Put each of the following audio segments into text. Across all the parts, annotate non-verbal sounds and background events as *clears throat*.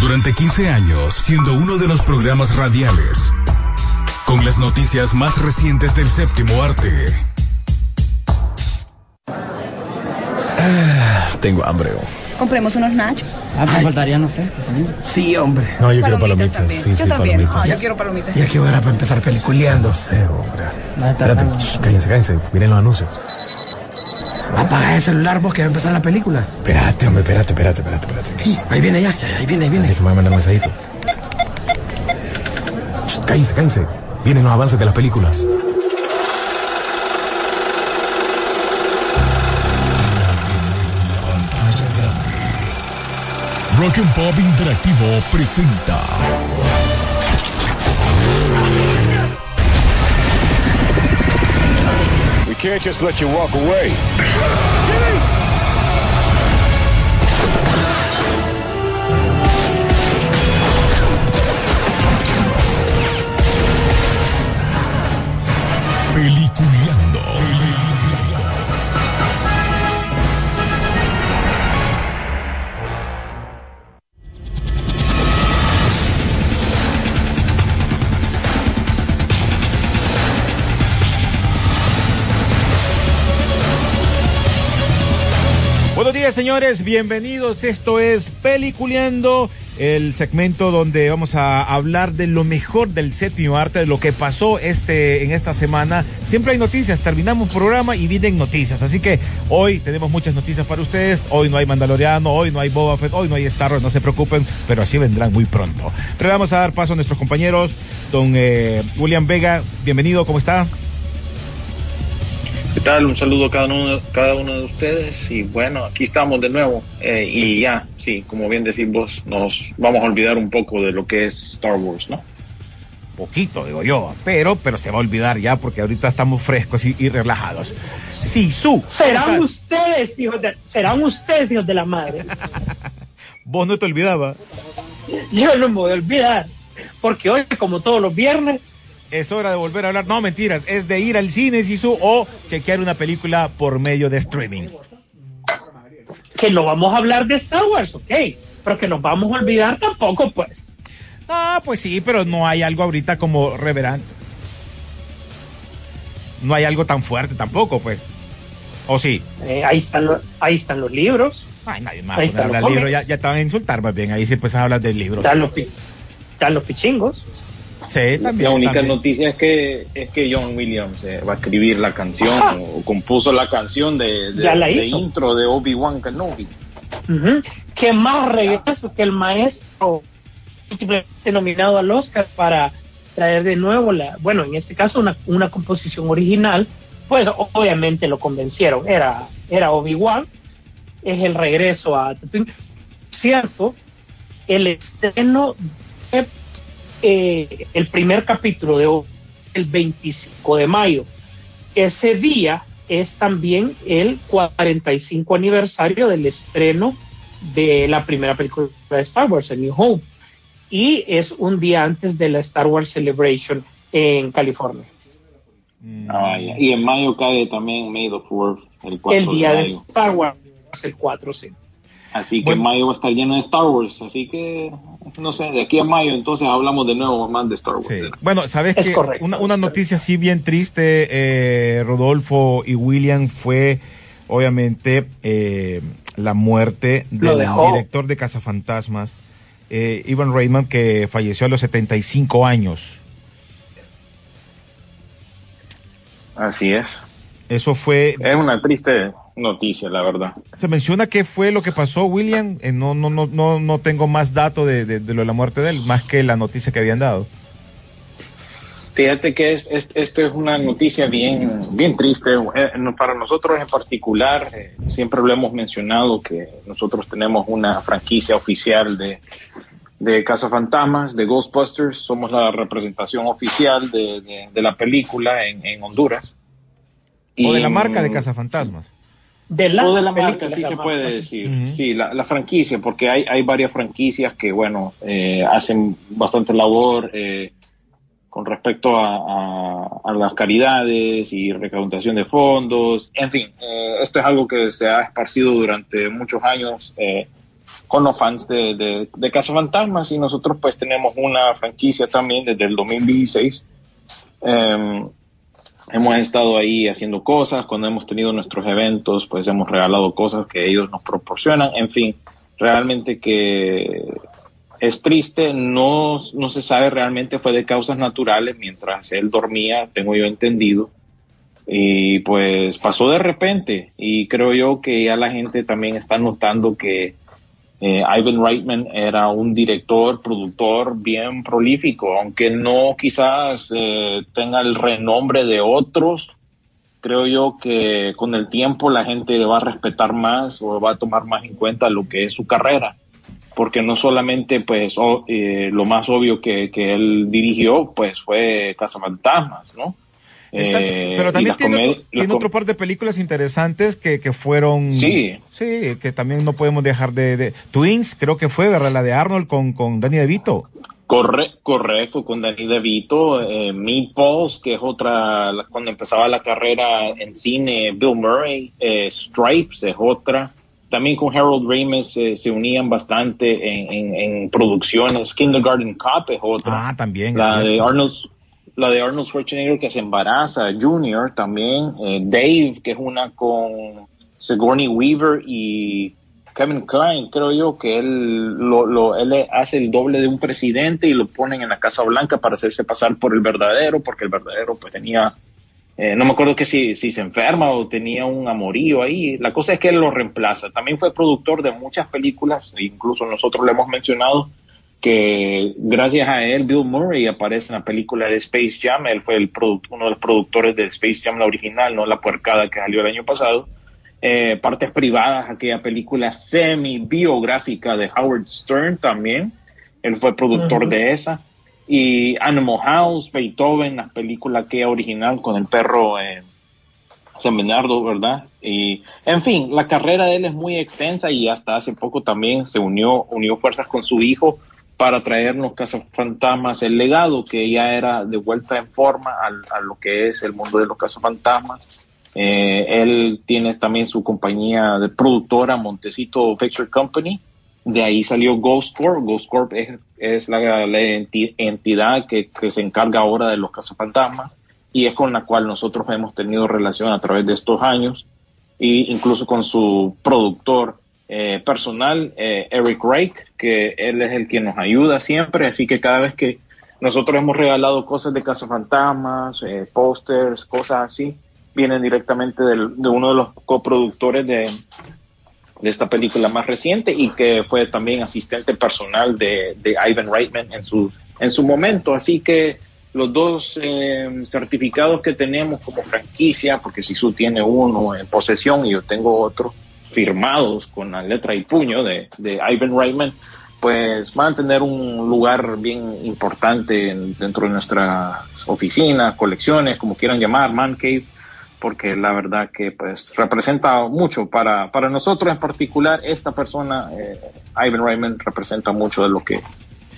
Durante 15 años, siendo uno de los programas radiales con las noticias más recientes del séptimo arte. Ah, tengo hambre. oh. Compremos unos nachos. Ah, me faltarían los frescos también. Sí, hombre. No, yo quiero palomitas. Sí, yo sí, también. palomitas. Ah, yo quiero palomitas. Ya que hora para empezar peliculeando. No sé, hombre. Espérate, cállense, cállense. Miren los anuncios. Apaga el celular vos que va a empezar la película. Espérate, hombre, espérate, espérate, espérate, espérate. Sí, ahí viene ya, ahí viene, ahí viene. Déjame mandar un mensajito. Shh, Cállense, cállense. Vienen los avances de las películas. Rock and Pop Interactivo presenta can't just let you walk away. Señores. Bienvenidos. Esto es Peliculeando, el segmento donde vamos a hablar de lo mejor del séptimo arte, de lo que pasó este en esta semana. Siempre hay noticias. Terminamos programa y vienen noticias. Así que hoy tenemos muchas noticias para ustedes. Hoy no hay Mandaloriano, hoy no hay Boba Fett, hoy no hay Star Wars. No se preocupen, pero así vendrán muy pronto. Pero vamos a dar paso a nuestros compañeros. Don eh, William Vega, bienvenido. ¿Cómo está? ¿Qué tal? Un saludo a cada uno, cada uno de ustedes y bueno, aquí estamos de nuevo eh, y ya, sí, como bien decís vos, nos vamos a olvidar un poco de lo que es Star Wars, ¿no? poquito, digo yo, pero, pero se va a olvidar ya porque ahorita estamos frescos y, y relajados. Sisu, ¿cómo Serán ustedes, hijos de, serán ustedes, hijos de la madre. *laughs* Vos no te olvidabas. Yo no me voy a olvidar. Porque hoy, como todos los viernes, Es hora de volver a hablar. No, mentiras, es de ir al cine, Sisu, o chequear una película por medio de streaming. que no vamos a hablar de Star Wars, ok. Pero que nos vamos a olvidar tampoco, pues. Ah, pues sí, pero no hay algo ahorita como reverente. No hay algo tan fuerte tampoco, pues. ¿O sí? Eh, ahí, están los, ahí están los libros, Ay, nadie más. Ahí están los del libro, cómics. ya, ya te van a insultar más bien. Ahí sí pues hablas del libro. están los, están los pichingos. Sí, también. La única también. noticia es que es que John Williams eh, va a escribir la canción o, compuso la canción de, de- la intro de Obi-Wan Kenobi. Ujú. Que más regreso que el maestro nominado al Oscar para traer de nuevo la, bueno, en este caso una, una composición original, pues obviamente lo convencieron, era, era Obi-Wan, es el regreso a. Cierto, el estreno de, eh, el primer capítulo de hoy, el 25 de mayo. Ese día es también el 45 aniversario del estreno de la primera película de Star Wars, el New Hope. Y es un día antes de la Star Wars Celebration en California. Mm. Ah. Y en mayo cae también May the 4th, el 4 El día de mayo. Star Wars, el 4, sí. Así que Bueno. mayo va a estar lleno de Star Wars. Así que, no sé, de aquí a mayo entonces hablamos de nuevo más de Star Wars. Sí. Bueno, sabes Es que correcto, una, una noticia así bien triste, eh, Rodolfo y William, fue obviamente eh, la muerte del director de Cazafantasmas, eh, Ivan Reitman, que falleció a los 75 años. Así es. Eso fue, Es una triste noticia, la verdad. se menciona qué fue lo que pasó, William. Eh, no, no, no, no, no tengo más datos de, de- de lo de la muerte de él, más que la noticia que habían dado. Fíjate que es, es- esto es una noticia bien, bien triste. Eh, para nosotros en particular, eh, siempre lo hemos mencionado que nosotros tenemos una franquicia oficial de, de Cazafantasmas, de Ghostbusters. Somos la representación oficial de, de- de la película en, en Honduras. O de la marca de Cazafantasmas. De las o de la marca, sí se puede decir. Sí, la, la franquicia, porque hay, hay varias franquicias que, bueno, eh, hacen bastante labor eh, con respecto a, a- a las caridades y recaudación de fondos. En fin, eh, esto es algo que se ha esparcido durante muchos años. eh, con los fans de, de, de Cazafantasmas y nosotros pues tenemos una franquicia también desde el 2016. Em, hemos estado ahí haciendo cosas, cuando hemos tenido nuestros eventos pues hemos regalado cosas que ellos nos proporcionan, en fin, realmente que es triste, no, no se sabe realmente fue de causas naturales mientras él dormía, tengo yo entendido. Y pues pasó de repente y creo yo que ya la gente también está notando que eh, Ivan Reitman era un director, productor bien prolífico, aunque no quizás eh, tenga el renombre de otros. Creo yo que con el tiempo la gente le va a respetar más o va a tomar más en cuenta lo que es su carrera porque no solamente pues eh, lo más obvio que, que, él dirigió pues fue Cazafantasmas, ¿no? Eh, pero también tiene, tiene otro par de películas interesantes que, que fueron sí sí que también no podemos dejar de, de Twins creo que fue verdad la de Arnold con con Danny DeVito Corre, correcto, con Danny DeVito, eh, Meatballs, que es otra, cuando empezaba la carrera en cine, Bill Murray, eh, Stripes es otra, también con Harold Ramis eh, se unían bastante en, en, en, producciones. Kindergarten Cop es otra. Ah, también. La de Arnold, la de Arnold Schwarzenegger que se embaraza, Junior también. Eh, Dave, que es una con Sigourney Weaver y Kevin Klein, creo yo que él lo, lo, él hace el doble de un presidente y lo ponen en la Casa Blanca para hacerse pasar por el verdadero, porque el verdadero pues tenía eh, no me acuerdo que si, si se enferma o tenía un amorío ahí. La cosa es que él lo reemplaza. También fue productor de muchas películas, incluso nosotros le hemos mencionado que gracias a él Bill Murray aparece en la película de Space Jam. Él fue el uno de los productores de Space Jam, la original, no la puercada que salió el año pasado. Eh, partes privadas, aquella película semi-biográfica de Howard Stern también. Él fue productor uh -huh. de esa y Animal House, Beethoven, la película que original con el perro eh, San Bernardo, ¿verdad? Y, en fin, la carrera de él es muy extensa y hasta hace poco también se unió, unió fuerzas con su hijo para traernos Cazafantasmas, el legado que ya era de vuelta en forma al, a lo que es el mundo de los Cazafantasmas. Eh, él tiene también su compañía de productora Montecito Picture Company, de ahí salió Ghost Corp. Ghost Corp es, es la, la, entidad que, que, se encarga ahora de los cazafantasmas y es con la cual nosotros hemos tenido relación a través de estos años e incluso con su productor eh, personal, eh, Eric Rake, que él es el que nos ayuda siempre, así que cada vez que nosotros hemos regalado cosas de cazafantasmas, eh, pósters, cosas así, vienen directamente de uno de los coproductores de, de esta película más reciente y que fue también asistente personal de, de Ivan Reitman en su, en su momento. Así que los dos eh, certificados que tenemos como franquicia, porque Sisu tiene uno en posesión y yo tengo otro, firmados con la letra y puño de, de Ivan Reitman, pues van a tener un lugar bien importante en, dentro de nuestras oficinas, colecciones, como quieran llamar, Man Cave porque la verdad que pues representa mucho para, para nosotros en particular. Esta persona eh, Ivan Raymond representa mucho de lo que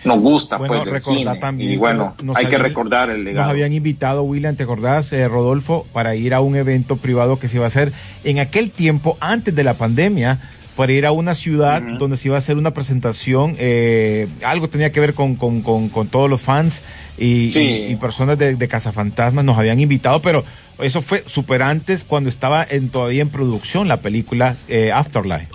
nos gusta bueno, pues cine. También y bueno hay habían, que recordar el legado nos habían invitado William te acordás eh, Rodolfo para ir a un evento privado que se iba a hacer en aquel tiempo antes de la pandemia para ir a una ciudad uh -huh. donde se iba a hacer una presentación, eh, algo tenía que ver con, con, con, con todos los fans y, sí. y, y personas de, de Cazafantasmas nos habían invitado, pero eso fue súper antes cuando estaba en, todavía en producción la película eh, Afterlife.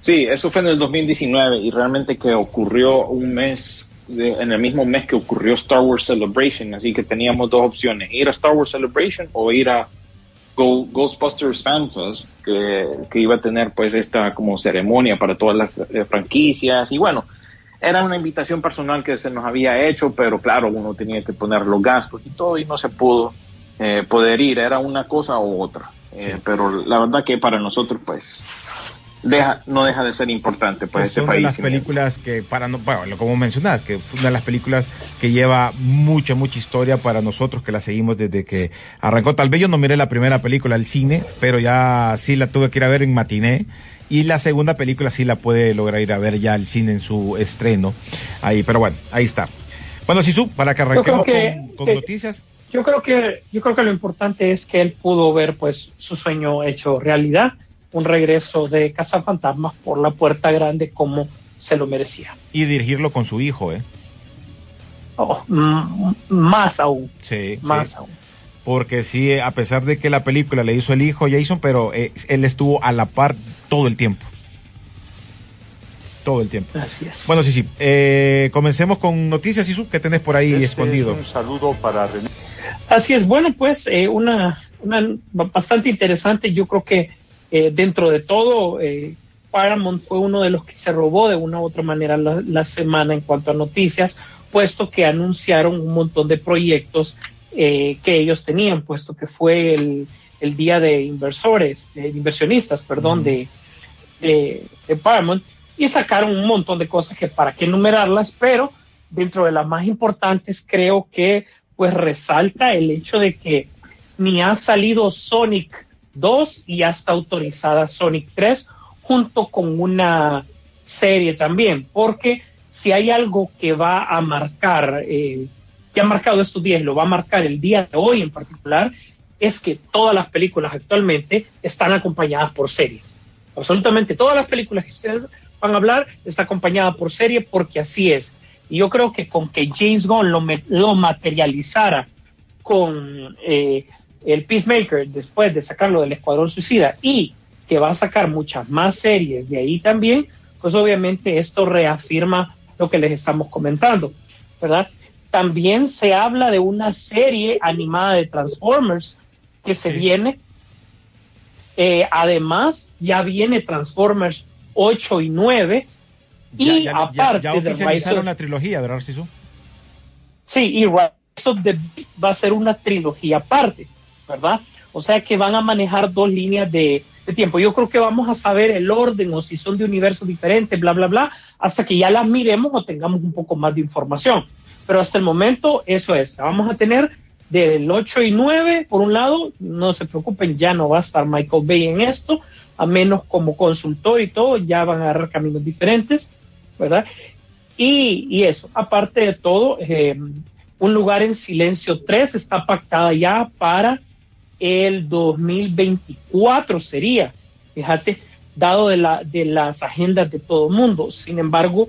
Sí, eso fue en el 2019 y realmente que ocurrió un mes, de, en el mismo mes que ocurrió Star Wars Celebration, así que teníamos dos opciones, ir a Star Wars Celebration o ir a Go, Ghostbusters Fantas, que, que, iba a tener pues esta como ceremonia para todas las eh, franquicias y bueno, era una invitación personal que se nos había hecho, pero claro, uno tenía que poner los gastos y todo y no se pudo eh, poder ir, era una cosa u otra. Eh, sí. Pero la verdad que para nosotros pues deja, no deja de ser importante para pues este una país. de las películas que, para no, bueno, como mencionar, que fue una de las películas que lleva mucha, mucha historia para nosotros, que la seguimos desde que arrancó. Tal vez yo no miré la primera película al cine, pero ya sí la tuve que ir a ver en matiné. Y la segunda película sí la puede lograr ir a ver ya al cine en su estreno. Ahí, pero bueno, ahí está. Bueno, Sisu, para que arranquemos que, con, con que, noticias. Yo creo que, yo creo que lo importante es que él pudo ver pues su sueño hecho realidad un regreso de Cazafantasmas por la puerta grande como se lo merecía. Y dirigirlo con su hijo, ¿eh? Oh, más aún. Sí. Más sí. aún. Porque sí, a pesar de que la película le hizo el hijo Jason, pero eh, él estuvo a la par todo el tiempo. Todo el tiempo. Así es. Bueno, sí, sí. Eh, comencemos con noticias, Isu, que tenés por ahí Este escondido. es un saludo para René. Así es, bueno, pues eh, una, una bastante interesante. Yo creo que eh, dentro de todo, eh, Paramount fue uno de los que se robó de una u otra manera la, la semana en cuanto a noticias, puesto que anunciaron un montón de proyectos eh, que ellos tenían, puesto que fue el, el día de inversores, de inversionistas, perdón, de, de, de Paramount, y sacaron un montón de cosas que para qué enumerarlas, pero dentro de las más importantes creo que pues resalta el hecho de que ni ha salido Sonic 2 y ya está autorizada Sonic 3 junto con una serie también, porque si hay algo que va a marcar, eh, que ha marcado estos días, lo va a marcar el día de hoy en particular, es que todas las películas actualmente están acompañadas por series. Absolutamente todas las películas que ustedes van a hablar está acompañada por serie porque así es. Y yo creo que con que James Gunn lo, lo materializara con eh, el Peacemaker después de sacarlo del Escuadrón Suicida y que va a sacar muchas más series de ahí también, pues obviamente esto reafirma lo que les estamos comentando, ¿verdad? También se habla de una serie animada de Transformers que se Sí. viene. Eh, además, ya viene Transformers 8 y 9. Y ya, ya- ya- aparte ya Rise oficializaron of- la trilogía, ¿verdad, Sisu? Sí, y Rise of the Beast va a ser una trilogía aparte, ¿verdad? O sea que van a manejar dos líneas de, tiempo. Yo creo que vamos a saber el orden o si son de universos diferentes, bla, bla, bla, hasta que ya las miremos o tengamos un poco más de información. Pero hasta el momento eso es. Vamos a tener del 8 y 9, por un lado, no se preocupen, ya no va a estar Michael Bay en esto, a menos como consultor y todo, ya van a agarrar caminos diferentes, ¿verdad? Y, y eso, aparte de todo, eh, Un lugar en silencio 3 está pactada ya para el 2024 sería, fíjate, dado de, la, de las agendas de todo el mundo. Sin embargo,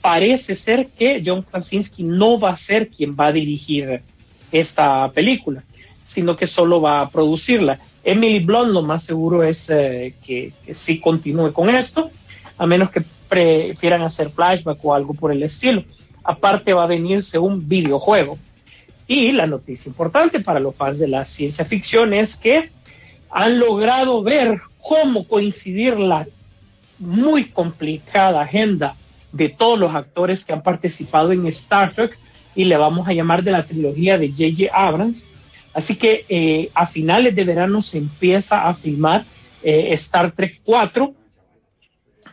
parece ser que John Krasinski no va a ser quien va a dirigir esta película, sino que solo va a producirla. Emily Blunt lo más seguro es eh, que, que sí continúe con esto, a menos que prefieran hacer flashback o algo por el estilo. Aparte va a venirse un videojuego. Y la noticia importante para los fans de la ciencia ficción es que han logrado ver cómo coincidir la muy complicada agenda de todos los actores que han participado en Star Trek y le vamos a llamar de la trilogía de J.J. Abrams. Así que eh, a finales de verano se empieza a filmar eh, Star Trek 4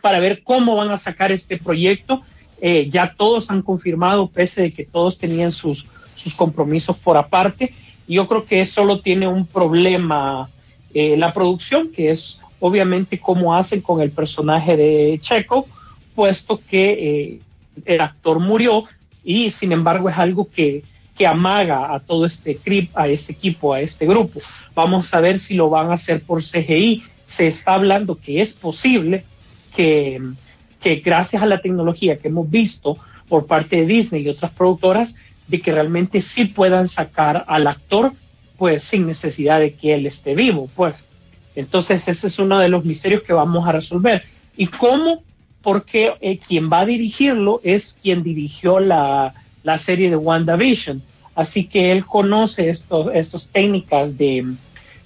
para ver cómo van a sacar este proyecto. Eh, ya todos han confirmado, pese de que todos tenían sus, sus compromisos por aparte. Yo creo que solo tiene un problema eh, la producción, que es obviamente cómo hacen con el personaje de Checo, puesto que eh, el actor murió y sin embargo es algo que, que amaga a todo este, crip, a este equipo, a este grupo. Vamos a ver si lo van a hacer por CGI. Se está hablando que es posible que, que gracias a la tecnología que hemos visto por parte de Disney y otras productoras, de que realmente sí puedan sacar al actor pues sin necesidad de que él esté vivo, pues. Entonces ese es uno de los misterios que vamos a resolver. ¿Y cómo? Porque eh, quien va a dirigirlo es quien dirigió la, la serie de WandaVision. Así que él conoce estos, estas técnicas de,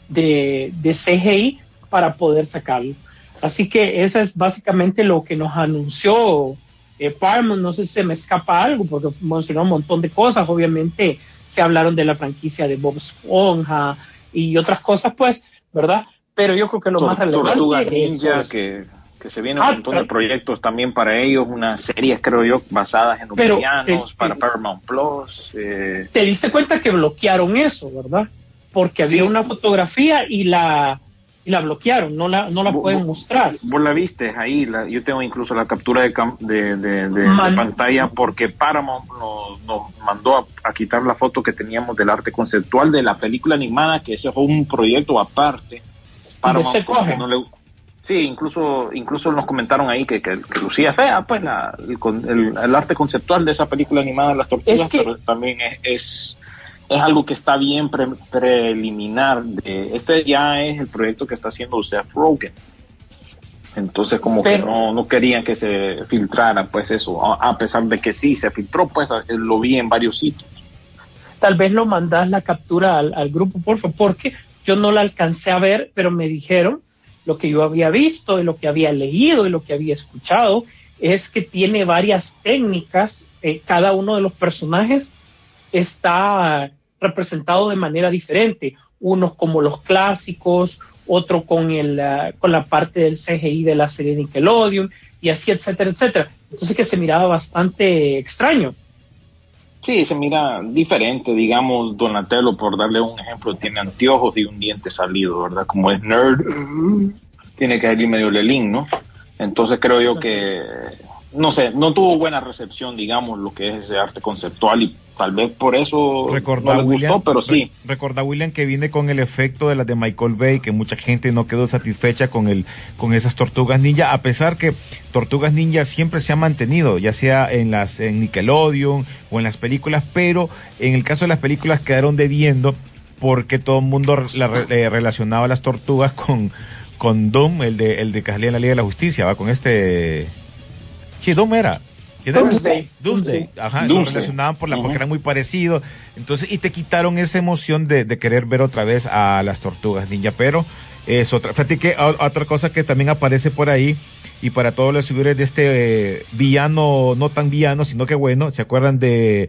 de, de CGI para poder sacarlo. Así que eso es básicamente lo que nos anunció eh, Paramount. No sé si se me escapa algo, porque mencionó un montón de cosas. Obviamente se hablaron de la franquicia de Bob Esponja y otras cosas, pues, ¿verdad? Pero yo creo que lo más relevante Tortuga es Ninja, eso. que, que se vienen Ah, un montón de proyectos también para ellos, unas series, creo yo, basadas en humanos eh, para eh, Paramount Plus. eh, te diste cuenta que bloquearon eso, ¿verdad? Porque había Sí. una fotografía y la y la bloquearon, no la no la pueden mostrar. Vos la viste ahí, la- yo tengo incluso la captura de, cam- de, de- de- pantalla porque Paramount nos, nos mandó a, a quitar la foto que teníamos del arte conceptual de la película animada, que ese fue un proyecto aparte. Paramount se coge? no le, Sí, incluso incluso nos comentaron ahí que, que, que lucía fea, pues la, el, el- el arte conceptual de esa película animada de las tortugas, Es que- pero también es, es, es algo que está bien pre- preliminar. De, este ya es el proyecto que está haciendo Seth Rogen. Entonces como Pero- que no, no querían que se filtrara pues eso, a, a pesar de que sí se filtró, pues a- lo vi en varios sitios. Tal vez lo mandas la captura al, al grupo, por favor, porque yo no la alcancé a ver, pero me dijeron lo que yo había visto y lo que había leído y lo que había escuchado es que tiene varias técnicas. eh, cada uno de los personajes está representado de manera diferente. Unos como los clásicos, otro con, el, ah, con la parte del CGI de la serie Nickelodeon y así, etcétera, etcétera. Entonces que se miraba bastante extraño. Sí, se mira diferente, digamos, Donatello, por darle un ejemplo, tiene anteojos y un diente salido, ¿verdad? Como es nerd, tiene que ir medio lelín, ¿no? Entonces creo yo que, no sé, no tuvo buena recepción, digamos, lo que es ese arte conceptual y tal vez por eso Recordá, no le William, gustó, pero sí. recordá, William, que viene con el efecto de las de Michael Bay, que mucha gente no quedó satisfecha con el con esas tortugas ninja, a pesar que Tortugas Ninja siempre se ha mantenido, ya sea en las en Nickelodeon o en las películas, pero en el caso de las películas quedaron debiendo porque todo el mundo la re- eh, relacionaba las tortugas con con Doom, el de el de en la Liga de la Justicia, va con este Sí, Doom era. ¿Quién era? Doomsday. Doomsday. Ajá, lo Doomsday. relacionaban por la, porque eran muy parecidos. Entonces, y te quitaron esa emoción de, de querer ver otra vez a las tortugas ninja. Pero es otra. Fíjate que otra cosa que también aparece por ahí, y para todos los seguidores de este eh, villano, no tan villano, sino que bueno, ¿se acuerdan de,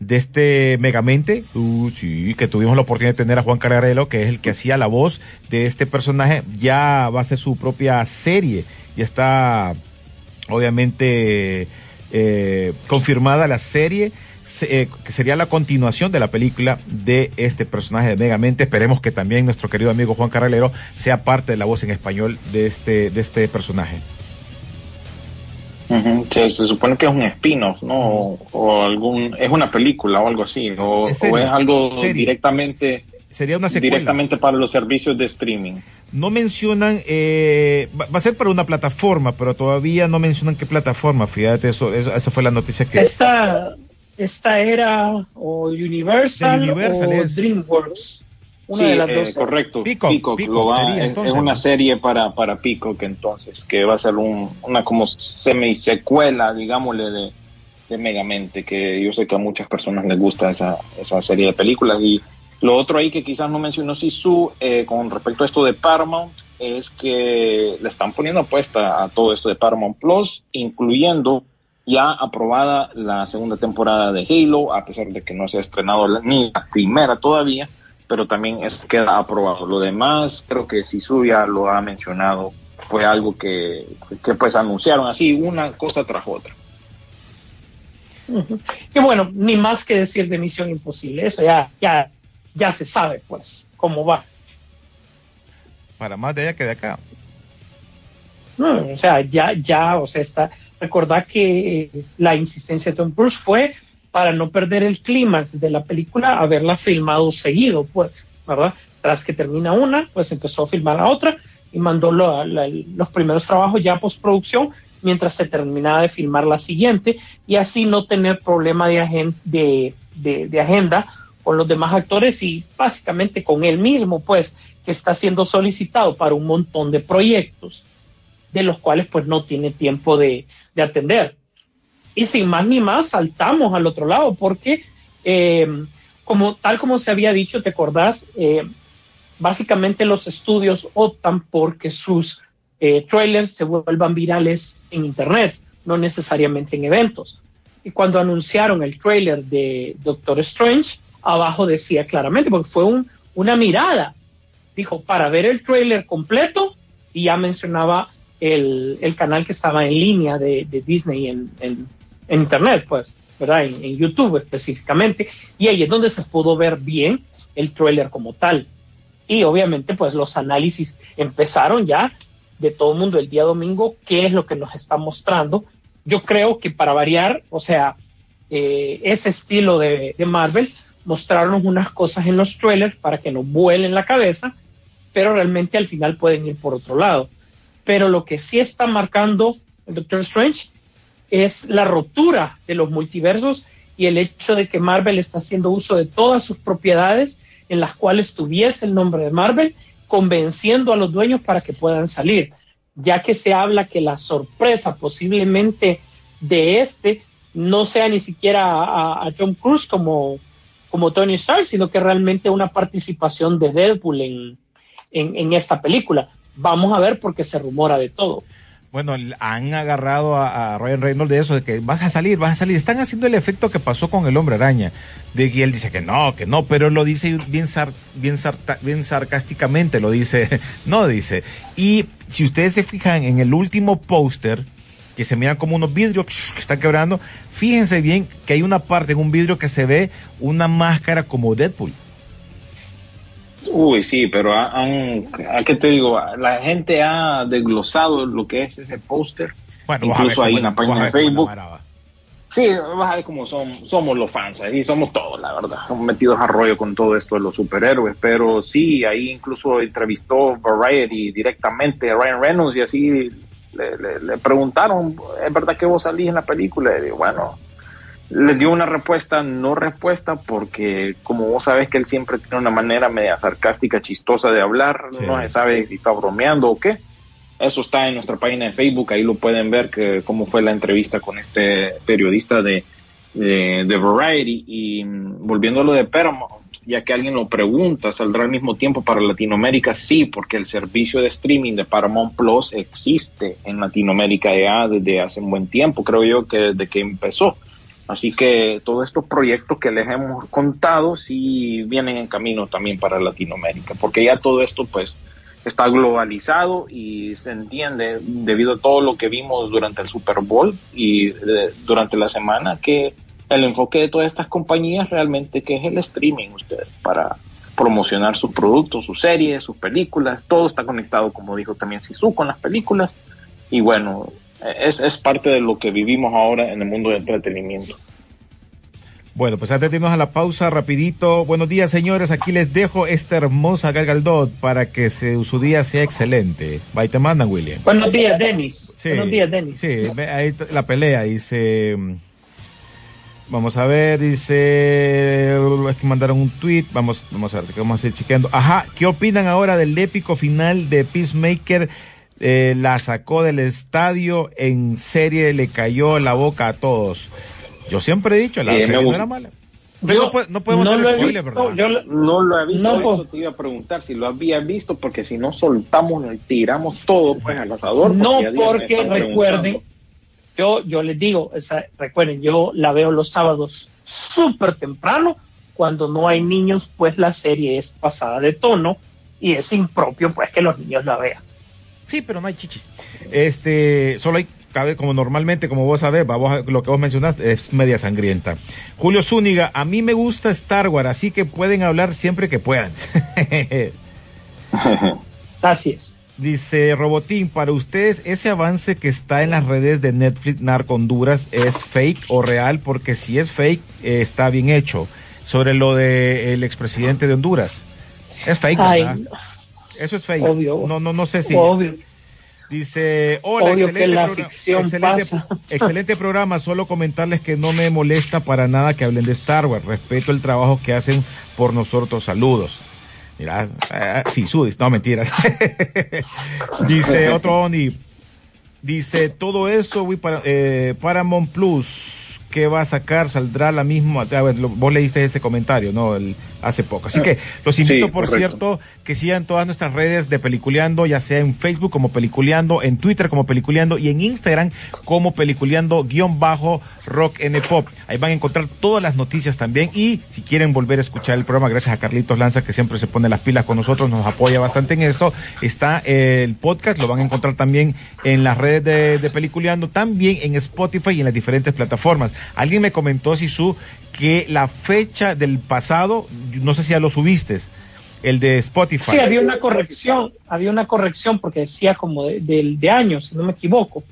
de este Megamente? Uh, sí, que tuvimos la oportunidad de tener a Juan Carrero, que es el que hacía la voz de este personaje. Ya va a ser su propia serie. Ya está obviamente eh, confirmada la serie se- eh, que sería la continuación de la película de este personaje de Megamente. Esperemos que también nuestro querido amigo Juan Carralero sea parte de la voz en español de este, de este personaje. Se, se supone que es un spin-off, ¿no? O algún, es una película o algo así, o, Es o serie, es algo serie. directamente, Sería una secuela. directamente para los servicios de streaming. No mencionan, eh, va, a ser para una plataforma, pero todavía no mencionan qué plataforma. Fíjate, eso, eso- esa fue la noticia que... Esta, esta era o Universal, Universal o es. DreamWorks. Una sí, de las eh, dos. correcto. Peacock, Peacock, Peacock lo va- sería, es- entonces, es una ¿no? serie para, para Peacock entonces, que va a ser un, una como semi-secuela, digámosle, de, de Megamente, que yo sé que a muchas personas les gusta esa, esa serie de películas. Y lo otro ahí que quizás no mencionó Sisu eh, con respecto a esto de Paramount es que le están poniendo apuesta a todo esto de Paramount Plus, incluyendo ya aprobada la segunda temporada de Halo, a pesar de que no se ha estrenado ni la primera todavía, pero también eso queda aprobado. Lo demás, creo que Sisu ya lo ha mencionado, fue algo que, que pues anunciaron así, una cosa tras otra. Y bueno, ni más que decir de Misión Imposible. Eso ya, ya se sabe, pues, cómo va. Para más de allá que de acá. No, o sea, ya, ya, o sea, está. Recordad que la insistencia de Tom Cruise fue para no perder el clímax de la película, haberla filmado seguido, pues, ¿verdad? Tras que termina una, pues empezó a filmar la otra y mandó lo- la- los primeros trabajos ya postproducción mientras se terminaba de filmar la siguiente y así no tener problema de, agen- de, de- de agenda con los demás actores y básicamente con él mismo, pues, que está siendo solicitado para un montón de proyectos de los cuales pues no tiene tiempo de, de atender. Y sin más ni más, saltamos al otro lado, porque eh, como, tal como se había dicho, ¿te acordás? Eh, básicamente los estudios optan porque sus eh, trailers se vuelvan virales en Internet, no necesariamente en eventos. Y cuando anunciaron el trailer de Doctor Strange, abajo decía claramente, porque fue un, una mirada, dijo, para ver el trailer completo, y ya mencionaba el, el canal que estaba en línea de, de Disney en, en, en Internet, pues, ¿verdad? En, YouTube específicamente, y ahí es donde se pudo ver bien el trailer como tal. Y obviamente, pues los análisis empezaron ya de todo el mundo el día domingo, qué es lo que nos está mostrando. Yo creo que para variar, o sea, eh, ese estilo de, de Marvel, mostrarnos unas cosas en los trailers para que nos vuelen la cabeza, pero realmente al final pueden ir por otro lado. pero lo que sí está marcando el Doctor Strange es la rotura de los multiversos y el hecho de que Marvel está haciendo uso de todas sus propiedades en las cuales tuviese el nombre de Marvel, convenciendo a los dueños para que puedan salir, ya que se habla que la sorpresa posiblemente de este no sea ni siquiera a, a Tom Cruise como, como Tony Stark, sino que realmente una participación de Deadpool en, en, esta película. Vamos a ver porque se rumora de todo. Bueno, han agarrado a, a, Ryan Reynolds de eso, de que vas a salir, vas a salir. Están haciendo el efecto que pasó con el hombre araña, de que él dice que no, que no, pero lo dice bien, sar, bien, sar, bien sarcásticamente, lo dice, *laughs* no dice. Y si ustedes se fijan en el último póster, que se miran como unos vidrios que están quebrando, fíjense bien que hay una parte en un vidrio que se ve una máscara como Deadpool. Uy, sí, pero han, ¿a qué te digo? La gente ha desglosado lo que es ese póster. Bueno, Incluso en la página de Facebook. Sí, vas a ver cómo son, somos los fans, ahí somos todos, la verdad, metidos a rollo con todo esto de los superhéroes, pero sí, ahí incluso entrevistó Variety directamente a Ryan Reynolds y así le, le, le preguntaron, ¿es verdad que vos salís en la película? Y digo, bueno, le dio una respuesta, no respuesta, porque como vos sabes que él siempre tiene una manera media sarcástica, chistosa de hablar, sí. no se sabe si está bromeando o qué. Eso está en nuestra página de Facebook, ahí lo pueden ver que cómo fue la entrevista con este periodista de, de, de Variety. Y mm, volviendo a lo de Paramount, ya que alguien lo pregunta, ¿saldrá al mismo tiempo para Latinoamérica? Sí, porque el servicio de streaming de Paramount Plus existe en Latinoamérica ya desde hace un buen tiempo, creo yo que desde que empezó. Así que todos estos proyectos que les hemos contado sí vienen en camino también para Latinoamérica, porque ya todo esto pues está globalizado y se entiende debido a todo lo que vimos durante el Super Bowl y de, durante la semana que el enfoque de todas estas compañías realmente que es el streaming ustedes para promocionar sus productos, sus series, sus películas, todo está conectado como dijo también Sisu con las películas y bueno, es, es parte de lo que vivimos ahora en el mundo del entretenimiento. Bueno, pues antes de irnos a la pausa, rapidito. Buenos días, señores. Aquí les dejo esta hermosa Galgaldot para que se, su día sea excelente. Ahí te mandan, William. Buenos días, Denis. Sí, Buenos días, Denis. Sí, ahí la pelea dice... Vamos a ver, dice... Es que mandaron un tweet. Vamos, vamos a ver, vamos a ir chequeando. Ajá, ¿qué opinan ahora del épico final de Peacemaker? Eh, la sacó del estadio, en serie le cayó la boca a todos. Yo siempre he dicho, la Eh, serie no era mala. Pero no, puede- no podemos no lo he spoiler, visto, ¿verdad? yo lo- No lo he visto, No, eso po. te iba a preguntar si lo había visto, porque si no soltamos, y tiramos todo pues al asador. No, porque recuerden. Yo, yo les digo, recuerden, yo la veo los sábados súper temprano, cuando no hay niños, pues la serie es pasada de tono y es impropio pues que los niños la vean. Sí, pero no hay chichis. Este, solo hay, cabe como normalmente, como vos sabés, vamos lo que vos mencionaste, es media sangrienta. Julio Zúñiga, a mí me gusta Star Wars, así que pueden hablar siempre que puedan. *laughs* Así es. Dice Robotín, para ustedes, ese avance que está en las redes de Netflix Narco Honduras es fake o real, porque si es fake, eh, está bien hecho. Sobre lo del expresidente de Honduras. Es fake, Ay, ¿verdad? no, Eso es fake. Obvio. No, no, no sé si. obvio. Dice, hola, Obvio que excelente, la progra- ficción excelente, pasa. *laughs* excelente programa. Solo comentarles que no me molesta para nada que hablen de Star Wars. Respeto el trabajo que hacen por nosotros. Saludos. Mira, eh, sí, sudis, no mentira. *laughs* Dice otro Oni. Dice, todo eso, para, eh, Paramount Plus, ¿qué va a sacar? ¿Saldrá la misma? A ver, lo- vos leíste ese comentario, ¿no? El, hace poco. Así que los invito, Sí, por cierto, que sigan todas nuestras redes de Peliculeando, ya sea en Facebook como Peliculeando, en Twitter como Peliculeando y en Instagram como Peliculeando guion bajo Rock N Pop. Ahí van a encontrar todas las noticias también y si quieren volver a escuchar el programa, gracias a Carlitos Lanza que siempre se pone las pilas con nosotros, nos apoya bastante en esto, está el podcast, lo van a encontrar también en las redes de, de Peliculeando, también en Spotify y en las diferentes plataformas. Alguien me comentó, Sisu, que la fecha del pasado, no sé si ya lo subiste, el de Spotify. Sí, había una corrección, había una corrección porque decía como de, del- de años, si no me equivoco.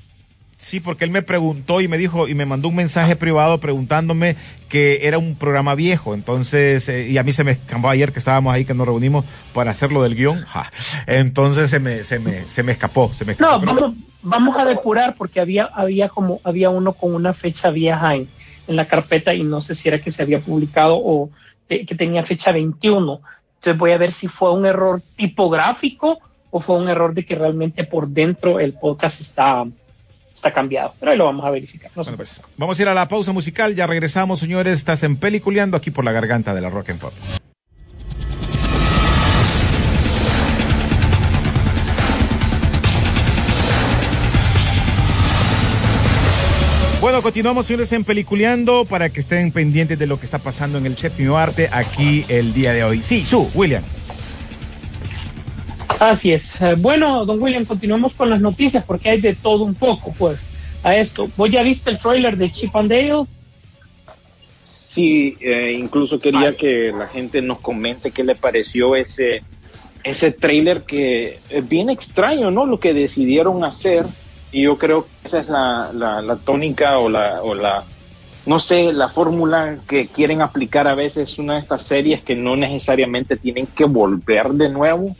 Sí, porque él me preguntó y me dijo y me mandó un mensaje privado preguntándome que era un programa viejo. Entonces, eh, y a mí se me escapó ayer que estábamos ahí, que nos reunimos para hacerlo del guion. Ja. Entonces se me, se me, se me escapó, se me escapó. No, vamos, vamos a depurar porque había, había como, había uno con una fecha vieja en, en la carpeta y no sé si era que se había publicado o que tenía fecha 21. Entonces voy a ver si fue un error tipográfico o fue un error de que realmente por dentro el podcast está, está cambiado. Pero ahí lo vamos a verificar. Pues, vamos a ir a la pausa musical. Ya regresamos, señores. Estás en Peliculeando aquí por la garganta de la Rock and Pop. Bueno, continuamos, señores, en Peliculeando para que estén pendientes de lo que está pasando en el séptimo arte aquí el día de hoy. Sí, su, William. Así es. Eh, bueno, don William, continuamos con las noticias porque hay de todo un poco, pues, a esto. ¿Vos ya viste el trailer de Chip and Dale? Sí, eh, incluso quería Vale. que la gente nos comente qué le pareció ese, ese trailer que es bien extraño, ¿no? Lo que decidieron hacer. Y yo creo que esa es la, la, la tónica o la, o la, no sé, la fórmula que quieren aplicar a veces una de estas series que no necesariamente tienen que volver de nuevo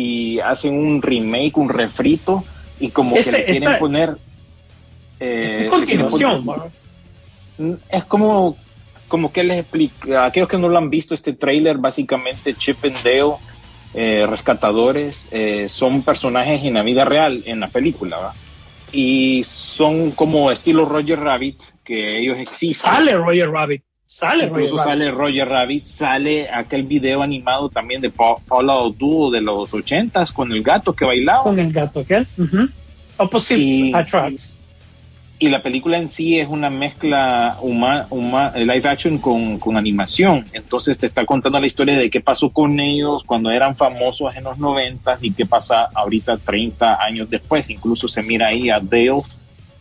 y hacen un remake, un refrito y como Este- que le quieren esta- poner... eh, Es le quieren continuación. poner- ¿no? es como, como que les explica, aquellos que no lo han visto este trailer, básicamente Chip and Dale, eh, rescatadores, eh, son personajes en la vida real, en la película. Y son como estilo Roger Rabbit, que ellos existen. Sale Roger Rabbit. Sale Incluso Roger Rabbit. sale Roger Rabbit, sale aquel video animado también de Pa- Paula Abdul de los ochentas con el gato que bailaba. Con el gato aquel. Ujú. Opposites Y- attracts. y la película en sí es una mezcla huma, huma- live action con, con animación. Entonces te está contando la historia de qué pasó con ellos cuando eran famosos en los noventas y qué pasa ahorita 30 años después. Incluso se mira ahí a Dale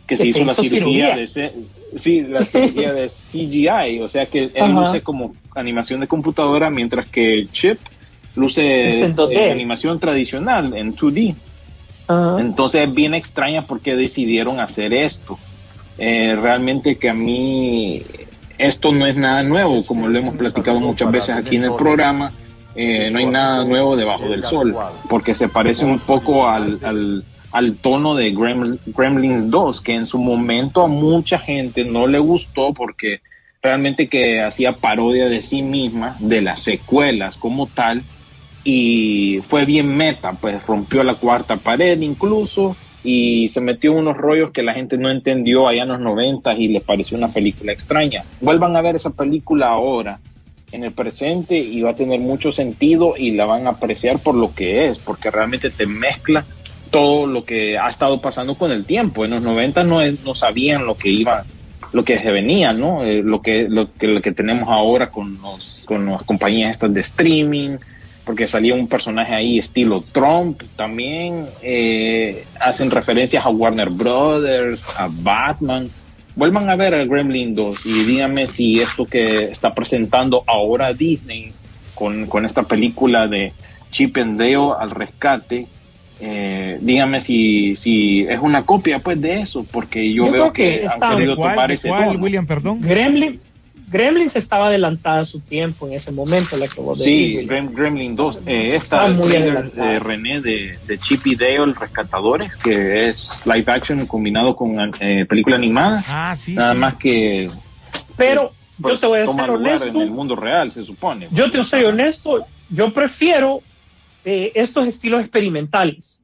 que se hizo se la hizo cirugía, cirugía. de sí, la cirugía de CGI, o sea que él Ajá. luce como animación de computadora mientras que Chip luce en 2D. eh, animación tradicional en 2D. Ajá. Entonces es bien extraña porque decidieron hacer esto. Eh, realmente que a mí esto no es nada nuevo, como lo hemos platicado muchas veces aquí en el programa, eh, no hay nada nuevo debajo del sol, porque se parece un poco al, al, al tono de Greml- Gremlins 2, que en su momento a mucha gente no le gustó porque realmente que hacía parodia de sí misma, de las secuelas como tal, y fue bien meta, pues rompió la cuarta pared incluso y se metió en unos rollos que la gente no entendió allá en los noventas y les pareció una película extraña. Vuelvan a ver esa película ahora, en el presente, y va a tener mucho sentido y la van a apreciar por lo que es, porque realmente te mezcla todo lo que ha estado pasando con el tiempo. En los noventas no, es- no sabían lo que iba lo que se venía, ¿no? Eh, lo que lo que lo que tenemos ahora con los con las compañías estas de streaming, porque salía un personaje ahí estilo Trump también, eh, hacen referencias a Warner Brothers, a Batman. Vuelvan a ver el Gremlin 2 y díganme si esto que está presentando ahora Disney con, con esta película de Chip and Dale al rescate, eh, díganme si, si es una copia pues de eso, porque yo, Yo veo que que, está- han ¿De querido cuál, tomar ese cuál, tono. William, perdón? Gremlin, Gremlins estaba adelantada a su tiempo en ese momento, la que vos Sí, decís. Grem- Gremlin 2. Eh, esta Ah, trailer de René de, de Chip y Dale Rescatadores, que es live action combinado con eh, película animada. Ah, sí. Nada sí. más que Pero pues, yo te voy a toma ser honesto. en el mundo real, se supone. Yo te soy honesto, yo prefiero eh, estos estilos experimentales.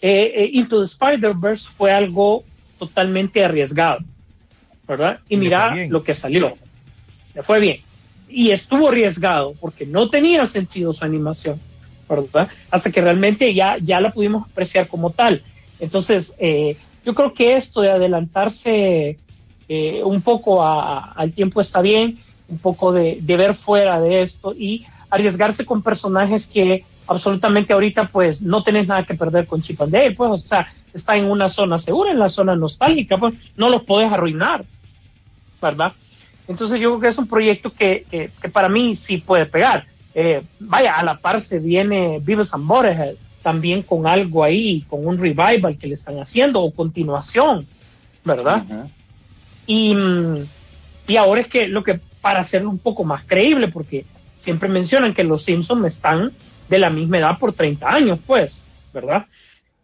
Eh, eh, Into the Spider-Verse fue algo totalmente arriesgado, ¿verdad? Y mira lo que salió. Le fue bien. Y estuvo arriesgado porque no tenía sentido su animación, ¿verdad? Hasta que realmente ya, ya la pudimos apreciar como tal. Entonces, eh, yo creo que esto de adelantarse eh, un poco a- a- al tiempo está bien, un poco de, de ver fuera de esto y arriesgarse con personajes que absolutamente ahorita pues no tenés nada que perder con Chip and Dale, pues, o sea, está en una zona segura, en la zona nostálgica, pues no los podés arruinar, ¿verdad? Entonces yo creo que es un proyecto que, que, que para mí sí puede pegar. Eh, vaya, a la par se viene Beavis and Butthead también con algo ahí, con un revival que le están haciendo o continuación, ¿verdad? Y, mm, y ahora es que lo que, para hacerlo un poco más creíble, porque siempre mencionan que los Simpsons están de la misma edad por 30 años, pues, ¿verdad?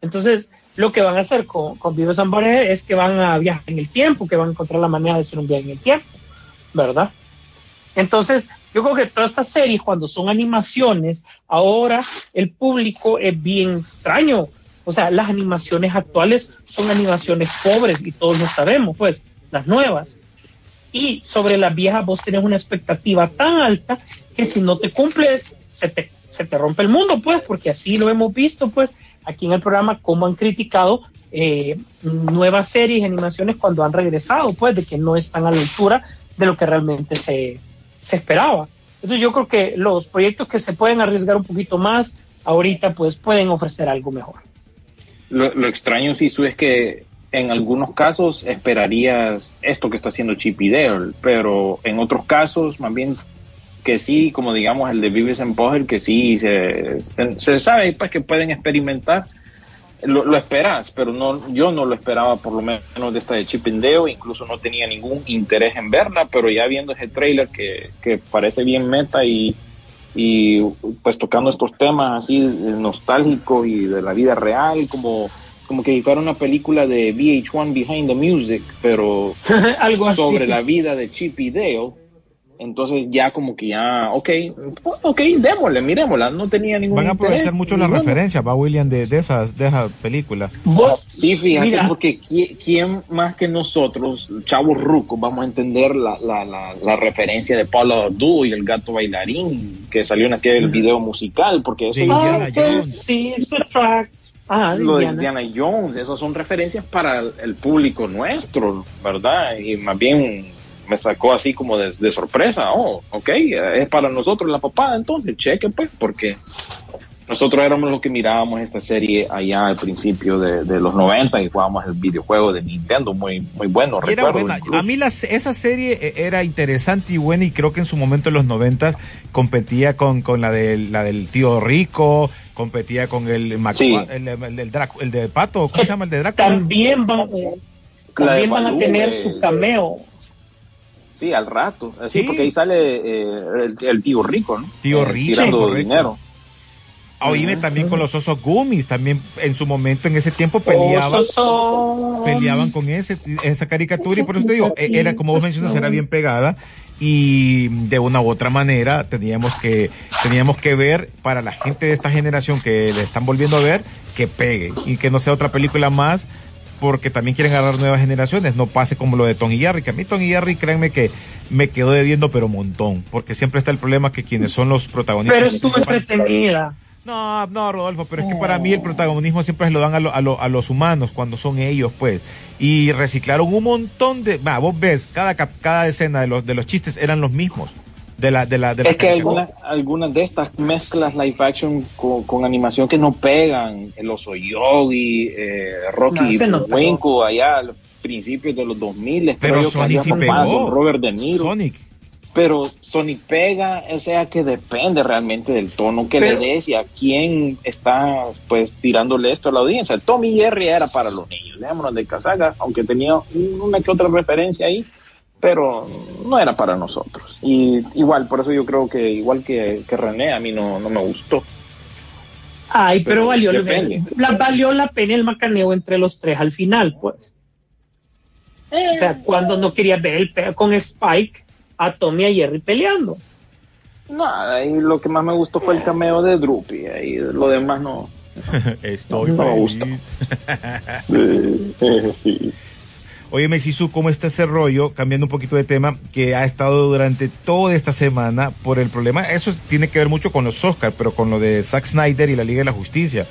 Entonces, lo que van a hacer con, con and Butthead es que van a viajar en el tiempo, que van a encontrar la manera de hacer un viaje en el tiempo, ¿verdad? Entonces, yo creo que todas estas series, cuando son animaciones, ahora el público es bien extraño. O sea, las animaciones actuales son animaciones pobres y todos lo sabemos, pues, las nuevas. Y sobre las viejas vos tenés una expectativa tan alta que si no te cumples, se te, se te rompe el mundo, pues, porque así lo hemos visto, pues, aquí en el programa, cómo han criticado eh, nuevas series y animaciones cuando han regresado, pues, de que no están a la altura de lo que realmente se, se esperaba. Entonces yo creo que los proyectos que se pueden arriesgar un poquito más ahorita, pues, pueden ofrecer algo mejor. Lo, lo extraño, Sisu, es que en algunos casos esperarías esto que está haciendo Chip y pero en otros casos, más bien que sí, como digamos el de Vives en Butthead, que sí se, se, se sabe pues que pueden experimentar, lo, lo esperas, pero no, yo no lo esperaba por lo menos de esta de Chip and Dale, incluso no tenía ningún interés en verla, pero ya viendo ese trailer que, que parece bien meta y, y pues tocando estos temas así eh, nostálgicos y de la vida real, como, como que fuera una película de VH1 Behind the Music, pero *laughs* algo así. sobre la vida de Chip y Dale. Entonces ya como que ya, ok, ok, démosle, miremosla, no tenía ningún Van a aprovechar interés. mucho las referencias, va William, de, de esas de esa película. Vos, Sí, fíjate, Mira. porque qui- quién más que nosotros, chavos rucos, vamos a entender la, la, la, la referencia de Paula Abdul y el gato bailarín que salió en aquel video musical, porque eso ah, Indiana Jones. sí, esos tracks. Ah, lo de Indiana. Indiana Jones, esas son referencias para el, el público nuestro, ¿verdad? Y más bien me sacó así como de, de sorpresa, oh, ok, es para nosotros la papada, entonces cheque pues, porque nosotros éramos los que mirábamos esta serie allá al principio de, de los 90 y jugábamos el videojuego de Nintendo, muy, muy bueno, era recuerdo. buena. A mí las- esa serie eh, era interesante y buena y creo que en su momento en los noventas competía con, con la, del, la del tío Rico, competía con el, Mac- Sí. el, el, el de Pato, ¿cómo se llama el de Drácula? También van, eh, de también van a tener eh, su cameo. Sí, al rato. Sí, Sí. porque ahí sale eh, el, el tío rico, ¿no? Tío Eh, Rico, Tirando correcto. dinero. Ah, Oíme también con los osos gummies, también en su momento, en ese tiempo peleaban. Peleaban con ese, esa caricatura y por eso te digo, e- era como vos mencionas, era bien pegada y de una u otra manera teníamos que, teníamos que ver para la gente de esta generación que le están volviendo a ver, que pegue y que no sea otra película más porque también quieren agarrar nuevas generaciones, no pase como lo de Tony Jerry, que a mí Tony Jerry, créanme que me quedó debiendo pero un montón, porque siempre está el problema que quienes son los protagonistas Pero estuvo entretenida. no, no, Rodolfo, pero es que para mí el protagonismo siempre se lo dan a, lo- a, lo- a los humanos cuando son ellos, pues. Y reciclaron un montón de. Va, vos ves, cada, cada escena de los, de los chistes eran los mismos. De la, de la, de la Es que caricatura. algunas, algunas de estas mezclas live action con, con animación que no pegan, el oso yogi, eh, Rocky no. Buenco allá al principios de los 2000, Pero que Sonic sí pegó. Robert De Niro. Sonic. Pero Sonic pega, o sea que depende realmente del tono que Pero- le des y a quién está pues tirándole esto a la audiencia. Tommy Jerry era para los niños, dejémonos de casaca, aunque tenía una que otra referencia ahí, pero no era para nosotros. Y igual, por eso yo creo que igual que, que René, a mí no, no me gustó. Ay, pero, Pero valió, la, valió la pena el macaneo entre los tres al final, pues. O sea, cuando no quería ver el pe- con Spike a Tommy y a Jerry peleando. Nada, y lo que más me gustó fue el cameo de Droopy, y lo demás no. *laughs* Estoy No me feliz. gusta. *laughs* Eh, sí. Oye, Mesisu, ¿cómo está ese rollo? Cambiando un poquito de tema, que ha estado durante toda esta semana por el problema. Eso tiene que ver mucho con los Oscars, pero con lo de Zack Snyder y la Liga de la Justicia.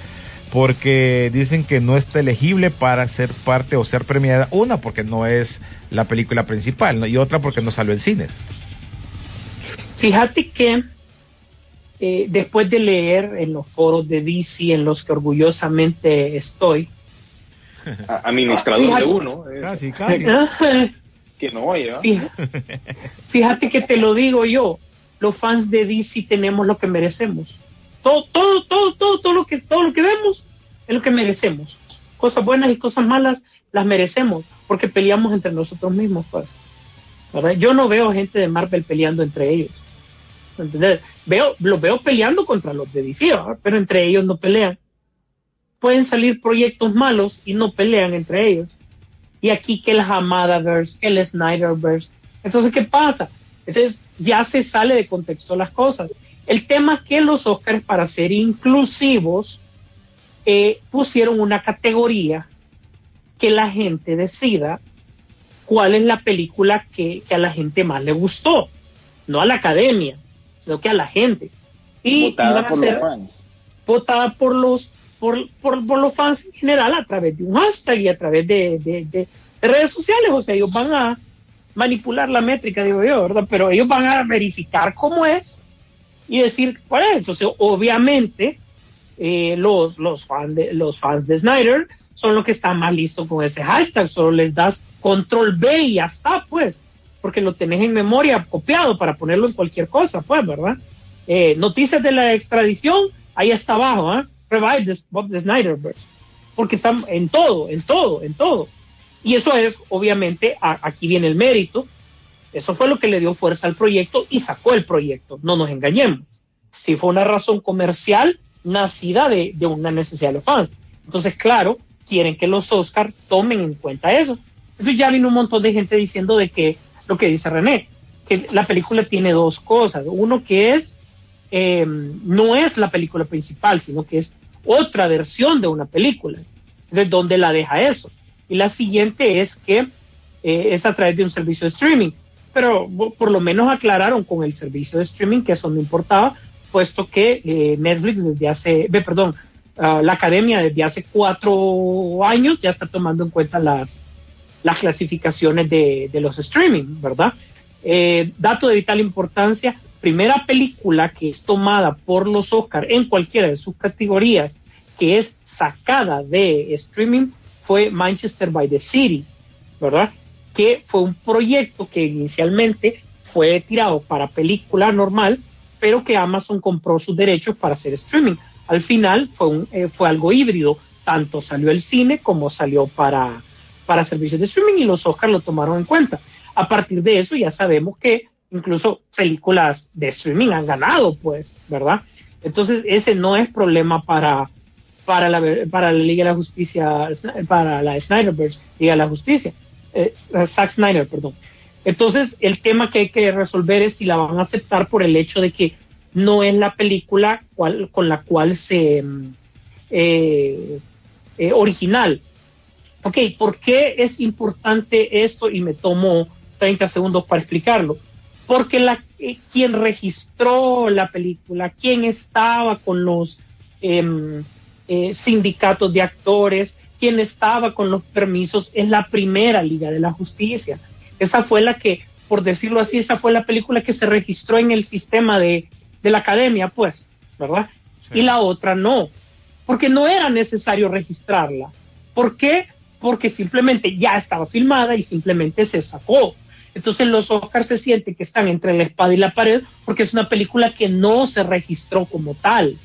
Porque dicen que no está elegible para ser parte o ser premiada. Una, porque no es la película principal, ¿no? y otra, porque no salió en cines. Fíjate que eh, después de leer en los foros de DC en los que orgullosamente estoy, A- Administrador de uno, es- Casi, *laughs* casi. que no oye, ¿va? fíjate, fíjate que te lo digo yo, los fans de DC tenemos lo que merecemos. Todo, todo, todo, todo, todo lo que, todo lo que vemos es lo que merecemos. Cosas buenas y cosas malas las merecemos. porque peleamos entre nosotros mismos, pues. ¿verdad? Yo no veo gente de Marvel peleando entre ellos. ¿Entendés? Veo, los veo peleando contra los de DC, ¿verdad? pero entre ellos no pelean. Pueden salir proyectos malos y no pelean entre ellos. Y aquí que el Hamadaverse, que el Snyderverse. Entonces, ¿qué pasa? Entonces, ya se sale de contexto las cosas. El tema es que los Oscars, para ser inclusivos, eh, pusieron una categoría que la gente decida cuál es la película que, que a la gente más le gustó. No a la academia, sino que a la gente. Y Votada por ser los fans. votada por los por, por, por los fans en general a través de un hashtag y a través de, de- de- de redes sociales. O sea, ellos van a manipular la métrica, digo yo, ¿verdad? Pero ellos van a verificar cómo es y decir cuál es. Entonces, obviamente, eh, los, los, fan de, los fans de Snyder son los que están más listos con ese hashtag. Solo les das control B y ya está, pues, porque lo tenés en memoria copiado para ponerlo en cualquier cosa, pues, ¿verdad? Eh, noticias de la extradición, ahí está abajo, ¿ah? Revive of the Snyderverse. Porque están en todo, en todo, en todo. Y eso es, obviamente, a- aquí viene el mérito. Eso fue lo que le dio fuerza al proyecto y sacó el proyecto. No nos engañemos. Si fue una razón comercial nacida de, de una necesidad de los fans. Entonces, claro, quieren que los Oscars tomen en cuenta eso. Entonces ya vino un montón de gente diciendo de que lo que dice René, que la película tiene dos cosas. Uno que es, eh, no es la película principal, sino que es otra versión de una película. Entonces, ¿dónde la deja eso? Y la siguiente es que eh, es a través de un servicio de streaming. Pero por lo menos aclararon con el servicio de streaming que eso no importaba, puesto que eh, Netflix desde hace, perdón, ah, la academia desde hace cuatro años ya está tomando en cuenta las, las clasificaciones de, de los streaming, ¿verdad? Eh, dato de vital importancia, primera película que es tomada por los Oscars en cualquiera de sus categorías, que es sacada de streaming, fue Manchester by the City, ¿verdad? Que fue un proyecto que inicialmente fue tirado para película normal, pero que Amazon compró sus derechos para hacer streaming. Al final fue, un, eh, fue algo híbrido, tanto salió el cine como salió para, para servicios de streaming y los Oscars lo tomaron en cuenta. A partir de eso ya sabemos que incluso películas de streaming han ganado, pues, ¿verdad? Entonces ese no es problema para, para, la, para la Liga de la Justicia, para la Snyderverse, Liga de la Justicia, eh, Zack Snyder, perdón. Entonces el tema que hay que resolver es si la van a aceptar por el hecho de que no es la película cual, con la cual se mm, eh, eh, original. Ok, ¿por qué es importante esto? Y me tomo 30 segundos para explicarlo. Porque la, eh, quien registró la película, quien estaba con los em, eh, sindicatos de actores, quien estaba con los permisos, es la primera Liga de la Justicia. Esa fue la que, por decirlo así, esa fue la película que se registró en el sistema de, de la academia, pues, ¿verdad? Y la otra no, porque no era necesario registrarla. ¿Por qué? Porque simplemente ya estaba filmada y simplemente se sacó. Entonces los Oscars se sienten que están entre la espada y la pared porque es una película que no se registró como tal,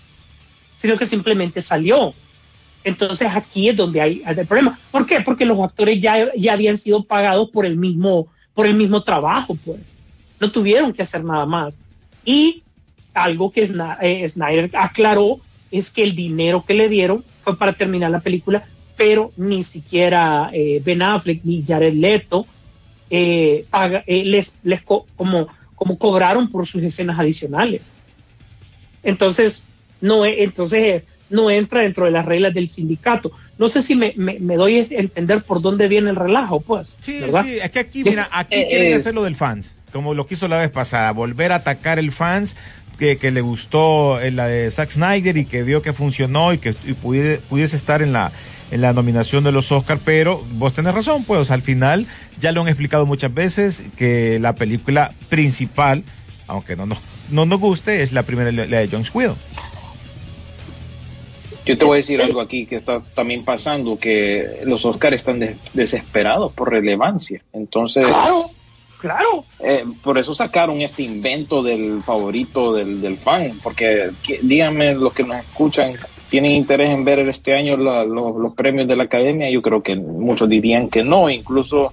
sino que simplemente salió. Entonces aquí es donde hay, el problema. ¿Por qué? Porque los actores ya, ya habían sido pagados por el mismo, por el mismo trabajo, pues. No tuvieron que hacer nada más. Y algo que eh, Snyder aclaró es que el dinero que le dieron fue para terminar la película, pero ni siquiera eh, Ben Affleck ni Jared Leto eh, eh, les, les co- como, como cobraron por sus escenas adicionales. Entonces, no, e- entonces no entra dentro de las reglas del sindicato. No sé si me, me, me doy a entender por dónde viene el relajo, pues. Sí, ¿verdad? sí, es que aquí, mira, aquí Eh, quieren es- hacer lo del fans, como lo quiso la vez pasada, volver a atacar el fans que, que le gustó eh, la de Zack Snyder y que vio que funcionó y que y pudiese, pudiese estar en la en la nominación de los Oscars, pero vos tenés razón, pues al final ya lo han explicado muchas veces que la película principal, aunque no nos, no nos guste, es la primera, la de John Squid. Yo te voy a decir algo aquí que está también pasando, que los Oscars están des- desesperados por relevancia. Entonces, Claro, claro. eh, por eso sacaron este invento del favorito del, del fan, porque que- díganme los que nos escuchan, tienen interés en ver este año la- lo- los premios de la academia, yo creo que muchos dirían que no, incluso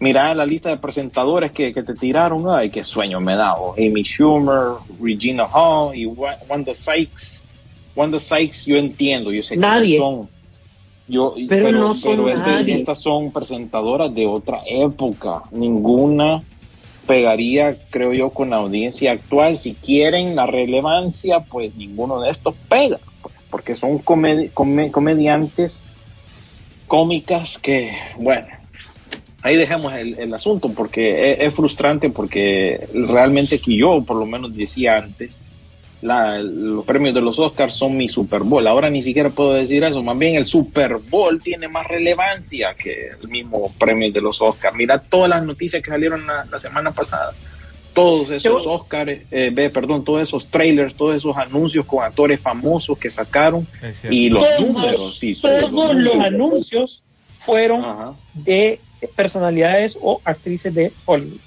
mira la lista de presentadores que, que te tiraron, ay, qué sueño me da, Amy Schumer, Regina Hall y Wa- Wanda Sykes. Wanda Sykes, yo entiendo, yo sé que son. Yo, Pero no son pero es de- nadie. estas son presentadoras de otra época. Ninguna pegaría, creo yo, con la audiencia actual. Si quieren la relevancia, pues ninguno de estos pega, porque son comedi- come- comediantes cómicas que, bueno, ahí dejemos el, el asunto, porque es, es frustrante, porque realmente que yo, por lo menos, decía antes, la- los premios de los Oscars son mi Super Bowl. Ahora ni siquiera puedo decir eso. Más bien el Super Bowl tiene más relevancia que el mismo premio de los Oscars. Mira todas las noticias que salieron la semana pasada. Todos esos Oscars, eh, ve, perdón, todos esos trailers, todos esos anuncios con actores famosos que sacaron y los todos, números, sí, todos los números. anuncios fueron Ajá. de personalidades o actrices de Hollywood.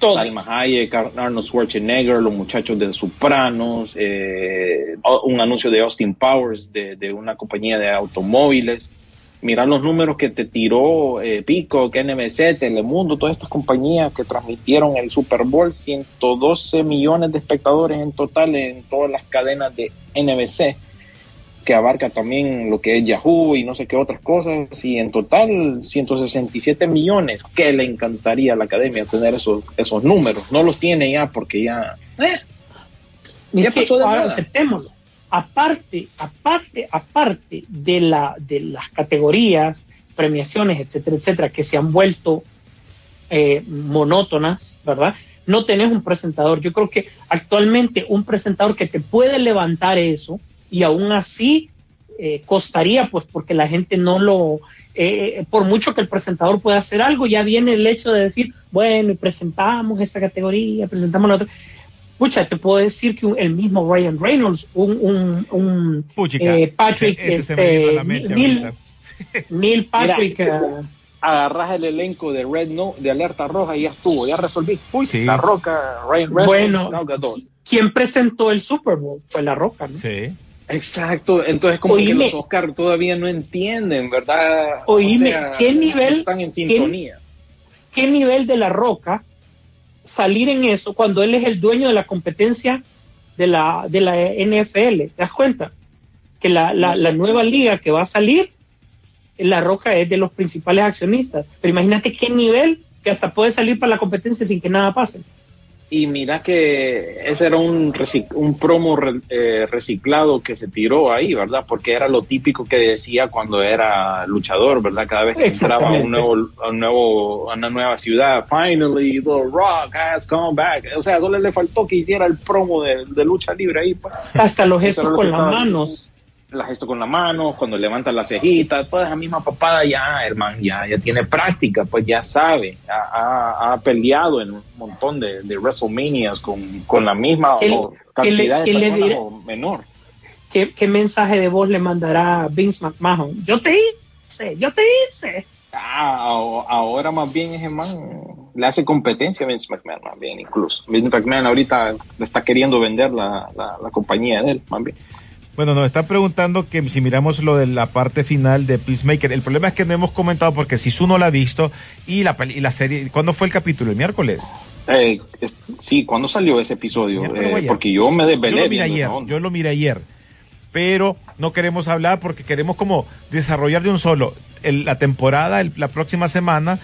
Todos. Salma Hayek, Ar- Arnold Schwarzenegger, los muchachos de Sopranos, eh, un anuncio de Austin Powers de, de una compañía de automóviles. Mira los números que te tiró eh, Peacock, NBC, Telemundo, todas estas compañías que transmitieron el Super Bowl, 112 millones de espectadores en total en todas las cadenas de NBC, que abarca también lo que es Yahoo y no sé qué otras cosas, y en total 167 millones, que le encantaría a la academia tener esos, esos números. No los tiene ya porque ya... eh, pasó de ahora aceptémoslo. Aparte, aparte, aparte de la de las categorías, premiaciones, etcétera, etcétera, que se han vuelto eh, monótonas, ¿verdad? No tenés un presentador. Yo creo que actualmente un presentador que te puede levantar eso y aún así eh, costaría, pues, porque la gente no lo, eh, por mucho que el presentador pueda hacer algo, ya viene el hecho de decir, bueno, presentamos esta categoría, presentamos la otra. Pucha, te puedo decir que un- el mismo Ryan Reynolds, un, un, un Puchica, eh, Patrick, ese, ese se me este, vino a la mente Neil, ahorita. *laughs* Neil Patrick, Mira, eh, agarras el elenco de Red No, de Alerta Roja y ya estuvo, ya resolví. Uy, sí. La Roca, Ryan Reynolds, Bueno. Gal Gadot. quien presentó el Super Bowl fue La Roca, ¿no? Sí. Exacto, entonces como Oíme. que los Oscar todavía no entienden, ¿verdad? Oíme, ¿qué no nivel- están en qué- sintonía. ¿Qué nivel de La Roca salir en eso cuando él es el dueño de la competencia de la, de la NFL? ¿Te das cuenta? Que la, la, la nueva liga que va a salir, La Roca es de los principales accionistas. Pero imagínate qué nivel que hasta puede salir para la competencia sin que nada pase. Y mira que ese era un, recic- un promo re- eh, reciclado que se tiró ahí, ¿verdad? Porque era lo típico que decía cuando era luchador, ¿verdad? Cada vez que entraba a un nuevo, a un nuevo, a una nueva ciudad, finally The Rock has come back. O sea, solo le faltó que hiciera el promo de, de lucha libre ahí. pues. Hasta los gestos lo con las manos. La gesto con la mano, cuando levanta la cejita, toda esa misma papada ya, hermano, ya, ya tiene práctica, pues ya sabe, ha, ha- ha peleado en un montón de, de WrestleManias con, con la misma ¿Qué le- o cantidad de personas o menor. ¿Qué, qué mensaje de voz le mandará Vince McMahon? Yo te hice, yo te hice. Ah, ahora más bien ese man le hace competencia a Vince McMahon, más bien incluso. Vince McMahon ahorita le está queriendo vender la, la, la compañía de él, más bien. Bueno, nos está preguntando que si miramos lo de la parte final de Peacemaker. El problema es que no hemos comentado porque si su no la ha visto y la, peli- y la serie. ¿Cuándo fue el capítulo? ¿El miércoles? Eh, es- sí, ¿cuándo salió ese episodio? Eh, porque yo me Yo desvelé. lo miré ayer. onda. Yo lo miré ayer. Pero no queremos hablar porque queremos como desarrollar de un solo el- la temporada el- la próxima semana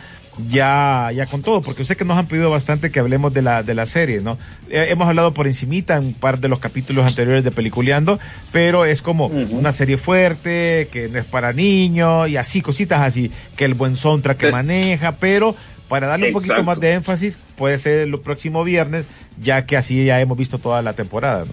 ya ya con todo porque sé que nos han pedido bastante que hablemos de la de la serie no Eh, hemos hablado por encimita en un par de los capítulos anteriores de peliculeando pero es como una serie fuerte que no es para niños y así cositas así que el buen soundtrack que Sí. maneja pero para darle un poquito más de énfasis puede ser el próximo viernes ya que así ya hemos visto toda la temporada no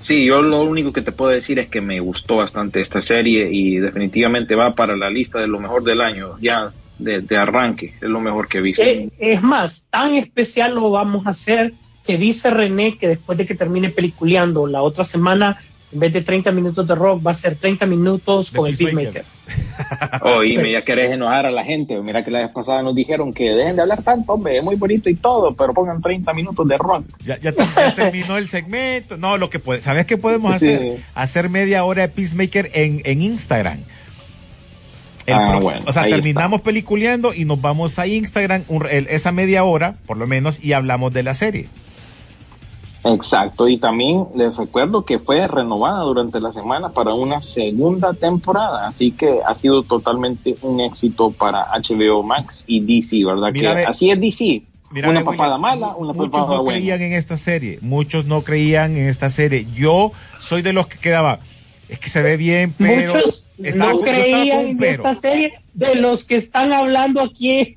Sí, yo lo único que te puedo decir es que me gustó bastante esta serie y definitivamente va para la lista de lo mejor del año, ya de, de arranque, es lo mejor que he visto. Eh, es más, tan especial lo vamos a hacer que dice René que después de que termine peliculeando la otra semana en vez de 30 minutos de rock, va a ser 30 minutos De con el Peacemaker. Peacemaker. *laughs* Oíme, ya querés enojar a la gente. Mira que la vez pasada nos dijeron que dejen de hablar tanto, hombre, es muy bonito y todo, pero pongan 30 minutos de rock. Ya, ya, ya terminó el segmento. No, lo que puede, ¿sabes qué podemos Sí. hacer? Hacer media hora de Peacemaker en, en Instagram. El Ah, bueno, o sea, terminamos peliculeando y nos vamos a Instagram un- el- esa media hora, por lo menos, y hablamos de la serie. Exacto, y también les recuerdo que fue renovada durante la semana para una segunda temporada, así que ha sido totalmente un éxito para HBO Max y DC, ¿verdad? Mira, que ve- así es DC, Mira, una ve, papada mala, una muchos papada no buena. creían en esta serie, muchos no creían en esta serie. Yo soy de los que quedaba, es que se ve bien, pero Muchos estaba no un en pero. esta serie de los que están hablando aquí.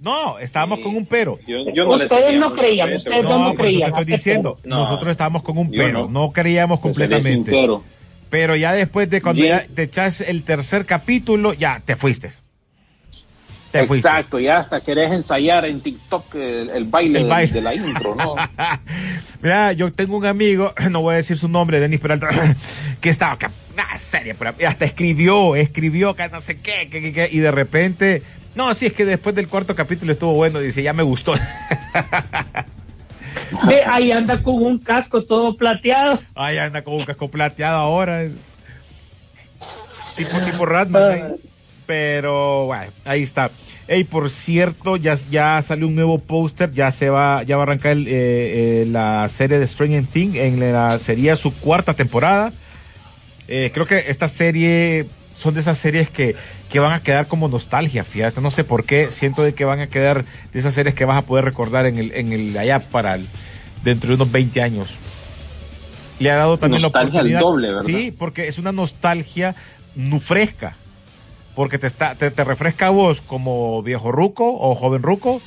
No, estábamos con un pero. Yo, yo no Ustedes no creían, ustedes no, No, creían, estoy diciendo, No, nosotros estábamos con un pero, no. no, creíamos completamente. Pero ya después de cuando ya te echas el tercer capítulo, ya te fuiste. Te fuiste. Exacto, ya hasta querés ensayar en TikTok el, el baile, El de- baile. De, la intro, ¿no? *laughs* Mira, yo tengo un amigo, *clears throat* no voy a decir su nombre, Denis Peralta, *clears throat* que estaba acá, ah, serie, pero hasta escribió, escribió que no sé qué, que, que, que, y de repente, no, sí, es que después del cuarto capítulo estuvo bueno, dice, ya me gustó. *laughs* Ve, ahí anda con un casco todo plateado. Ay, anda con un casco plateado ahora. Tipo, tipo Ratman. ahí. Pero, bueno, ahí está. Ey, por cierto, ya, ya salió un nuevo póster, ya se va, ya va a arrancar el, eh, eh, la serie de Stranger Things, en la, sería su cuarta temporada. Eh, creo que esta serie son de esas series que, que van a quedar como nostalgia, fíjate, no sé por qué, siento de que van a quedar de esas series que vas a poder recordar en el, en el allá para el, dentro de unos 20 años. Le ha dado también Nostalgia la al oportunidad. doble, ¿verdad? Sí, porque es una nostalgia nu fresca. Porque te, está, te, refresca a vos como viejo ruco o joven ruco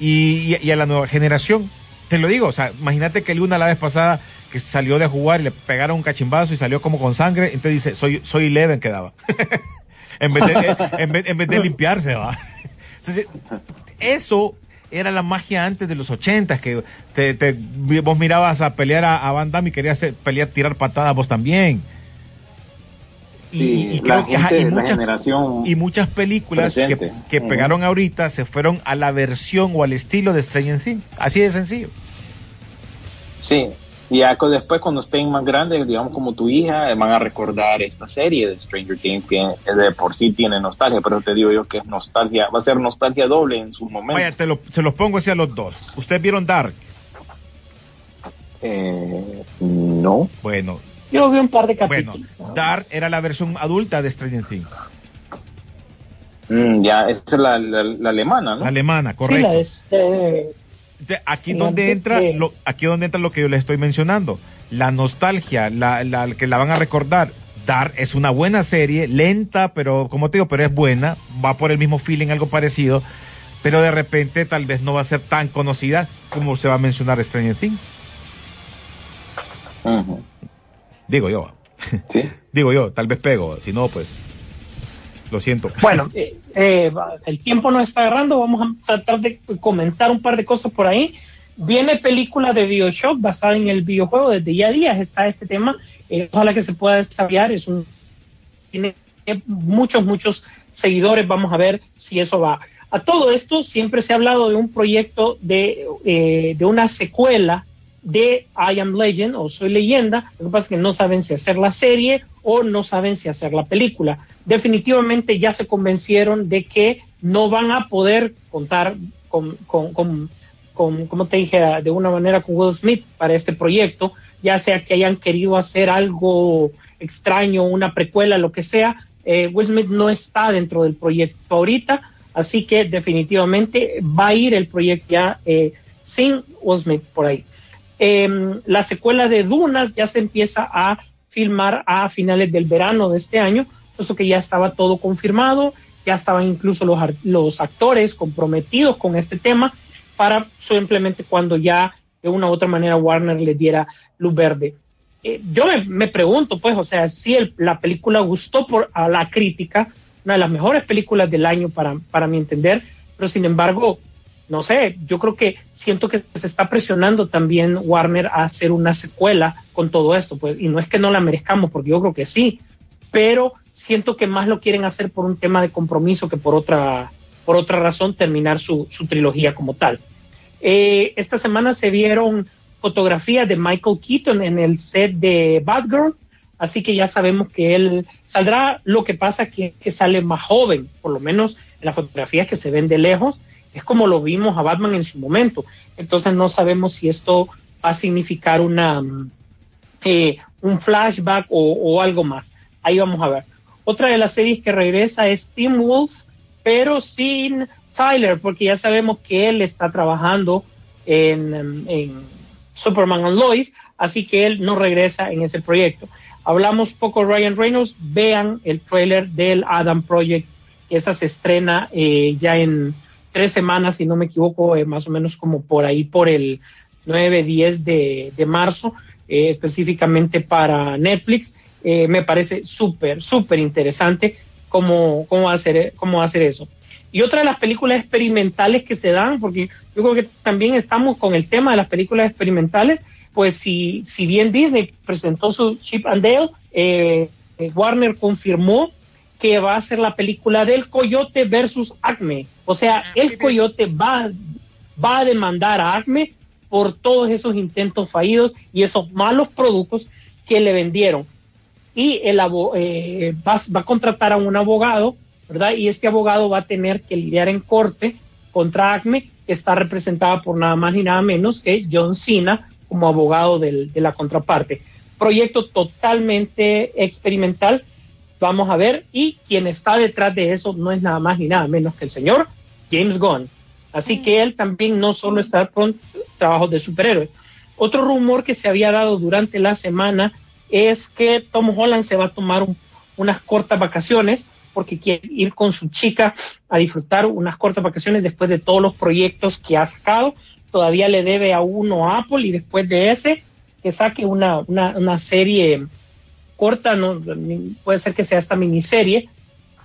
y, a la nueva generación. Te lo digo, o sea, imagínate que Luna la vez pasada que salió de jugar y le pegaron un cachimbazo y salió como con sangre, entonces dice, soy, soy Eleven quedaba. *laughs* en, vez de, en, vez, en vez de limpiarse, va. Entonces, eso era la magia antes de los ochentas, que te, te- vos mirabas a pelear a, a Van Damme y querías pelear, tirar patadas vos también. Y, Sí, y la creo que ajá, y muchas, generación y muchas películas que, pegaron ahorita se fueron a la versión o al estilo de Stranger Things. Así de sencillo. Sí, y ya después cuando estén más grandes, digamos como tu hija, eh, van a recordar esta serie de Stranger Things que eh, de por sí tiene nostalgia, pero te digo yo que es nostalgia, va a ser nostalgia doble en su momento. Vaya, te lo, se los pongo así a los dos. ¿Ustedes vieron Dark? Eh, no, Bueno, Yo vi un par de bueno, capítulos. Dark era la versión adulta de Stranger Things. Mm, ya, esa es la, la- la alemana, ¿no? La alemana, Sí, correcto. la es, eh, De- aquí donde entra lo, aquí donde entra lo que yo les estoy mencionando la nostalgia la, la que la van a recordar Dark es una buena serie lenta pero como te digo pero es buena va por el mismo feeling algo parecido pero de repente tal vez no va a ser tan conocida como se va a mencionar Stranger Things digo yo Sí. *laughs* digo yo tal vez pego si no pues lo siento Bueno, eh, eh, el tiempo nos está agarrando, vamos a tratar de comentar un par de cosas por ahí. Viene película de Bioshock basada en el videojuego, desde ya días está este tema, eh, ojalá que se pueda desarrollar, es un tiene muchos, muchos seguidores, vamos a ver si eso va. A todo esto siempre se ha hablado de un proyecto de, eh, de una secuela de I Am Legend o Soy Leyenda, lo que pasa es que no saben si hacer la serie o no saben si hacer la película. Definitivamente ya se convencieron de que no van a poder contar con, con, con, con como te dije, de una manera con Will Smith para este proyecto, ya sea que hayan querido hacer algo extraño, una precuela, lo que sea, eh, Will Smith no está dentro del proyecto ahorita, así que definitivamente va a ir el proyecto ya eh, sin Will Smith por ahí. Eh, la secuela de Dunas ya se empieza a filmar a finales del verano de este año, puesto que ya estaba todo confirmado, ya estaban incluso los, los actores comprometidos con este tema para simplemente cuando ya de una u otra manera Warner le diera luz verde. Eh, yo me, me pregunto, pues, o sea, si el- la película gustó por, a la crítica, una de las mejores películas del año para, para mi entender, pero sin embargo, no sé, yo creo que siento que se está presionando también Warner a hacer una secuela con todo esto, pues, y no es que no la merezcamos, porque yo creo que sí, pero siento que más lo quieren hacer por un tema de compromiso que por otra, por otra razón terminar su, su trilogía como tal. Eh, esta semana se vieron fotografías de Michael Keaton en el set de Batgirl, así que ya sabemos que él saldrá. Lo que pasa que, que sale más joven, por lo menos en las fotografías que se ven de lejos, es como lo vimos a Batman en su momento. Entonces no sabemos si esto va a significar una eh, un flashback o, algo más. Ahí vamos a ver. Otra de las series que regresa es Team Wolf, pero sin Tyler, porque ya sabemos que él está trabajando en, en Superman and Lois, así que él no regresa en ese proyecto. Hablamos poco Ryan Reynolds, vean el trailer del Adam Project, que esa se estrena eh, ya en tres semanas, si no me equivoco, eh, más o menos como por ahí por el 9, 10 de, de marzo, eh, específicamente para Netflix. Eh, me parece súper, súper interesante cómo, cómo, hacer, cómo hacer eso. Y otra de las películas experimentales que se dan, porque yo creo que también estamos con el tema de las películas experimentales, pues si, si bien Disney presentó su Chip and Dale, eh, Warner confirmó que va a ser la película del Coyote versus Acme. O sea, el Coyote va, va a demandar a Acme por todos esos intentos fallidos y esos malos productos que le vendieron. Y el eh, va, va a contratar a un abogado ¿verdad? Y este abogado va a tener que lidiar en corte contra ACME, que está representada por nada más ni nada menos que John Cena como abogado del, de la contraparte. Proyecto totalmente experimental, vamos a ver, y quien está detrás de eso no es nada más ni nada menos que el señor James Gunn. Así que él también no solo está con trabajos de superhéroes. Otro rumor que se había dado durante la semana es que Tom Holland se va a tomar un, unas cortas vacaciones porque quiere ir con su chica a disfrutar unas cortas vacaciones después de todos los proyectos que ha sacado. Todavía le debe a uno a Apple y después de ese que saque una, una, una serie corta, no puede ser que sea esta miniserie,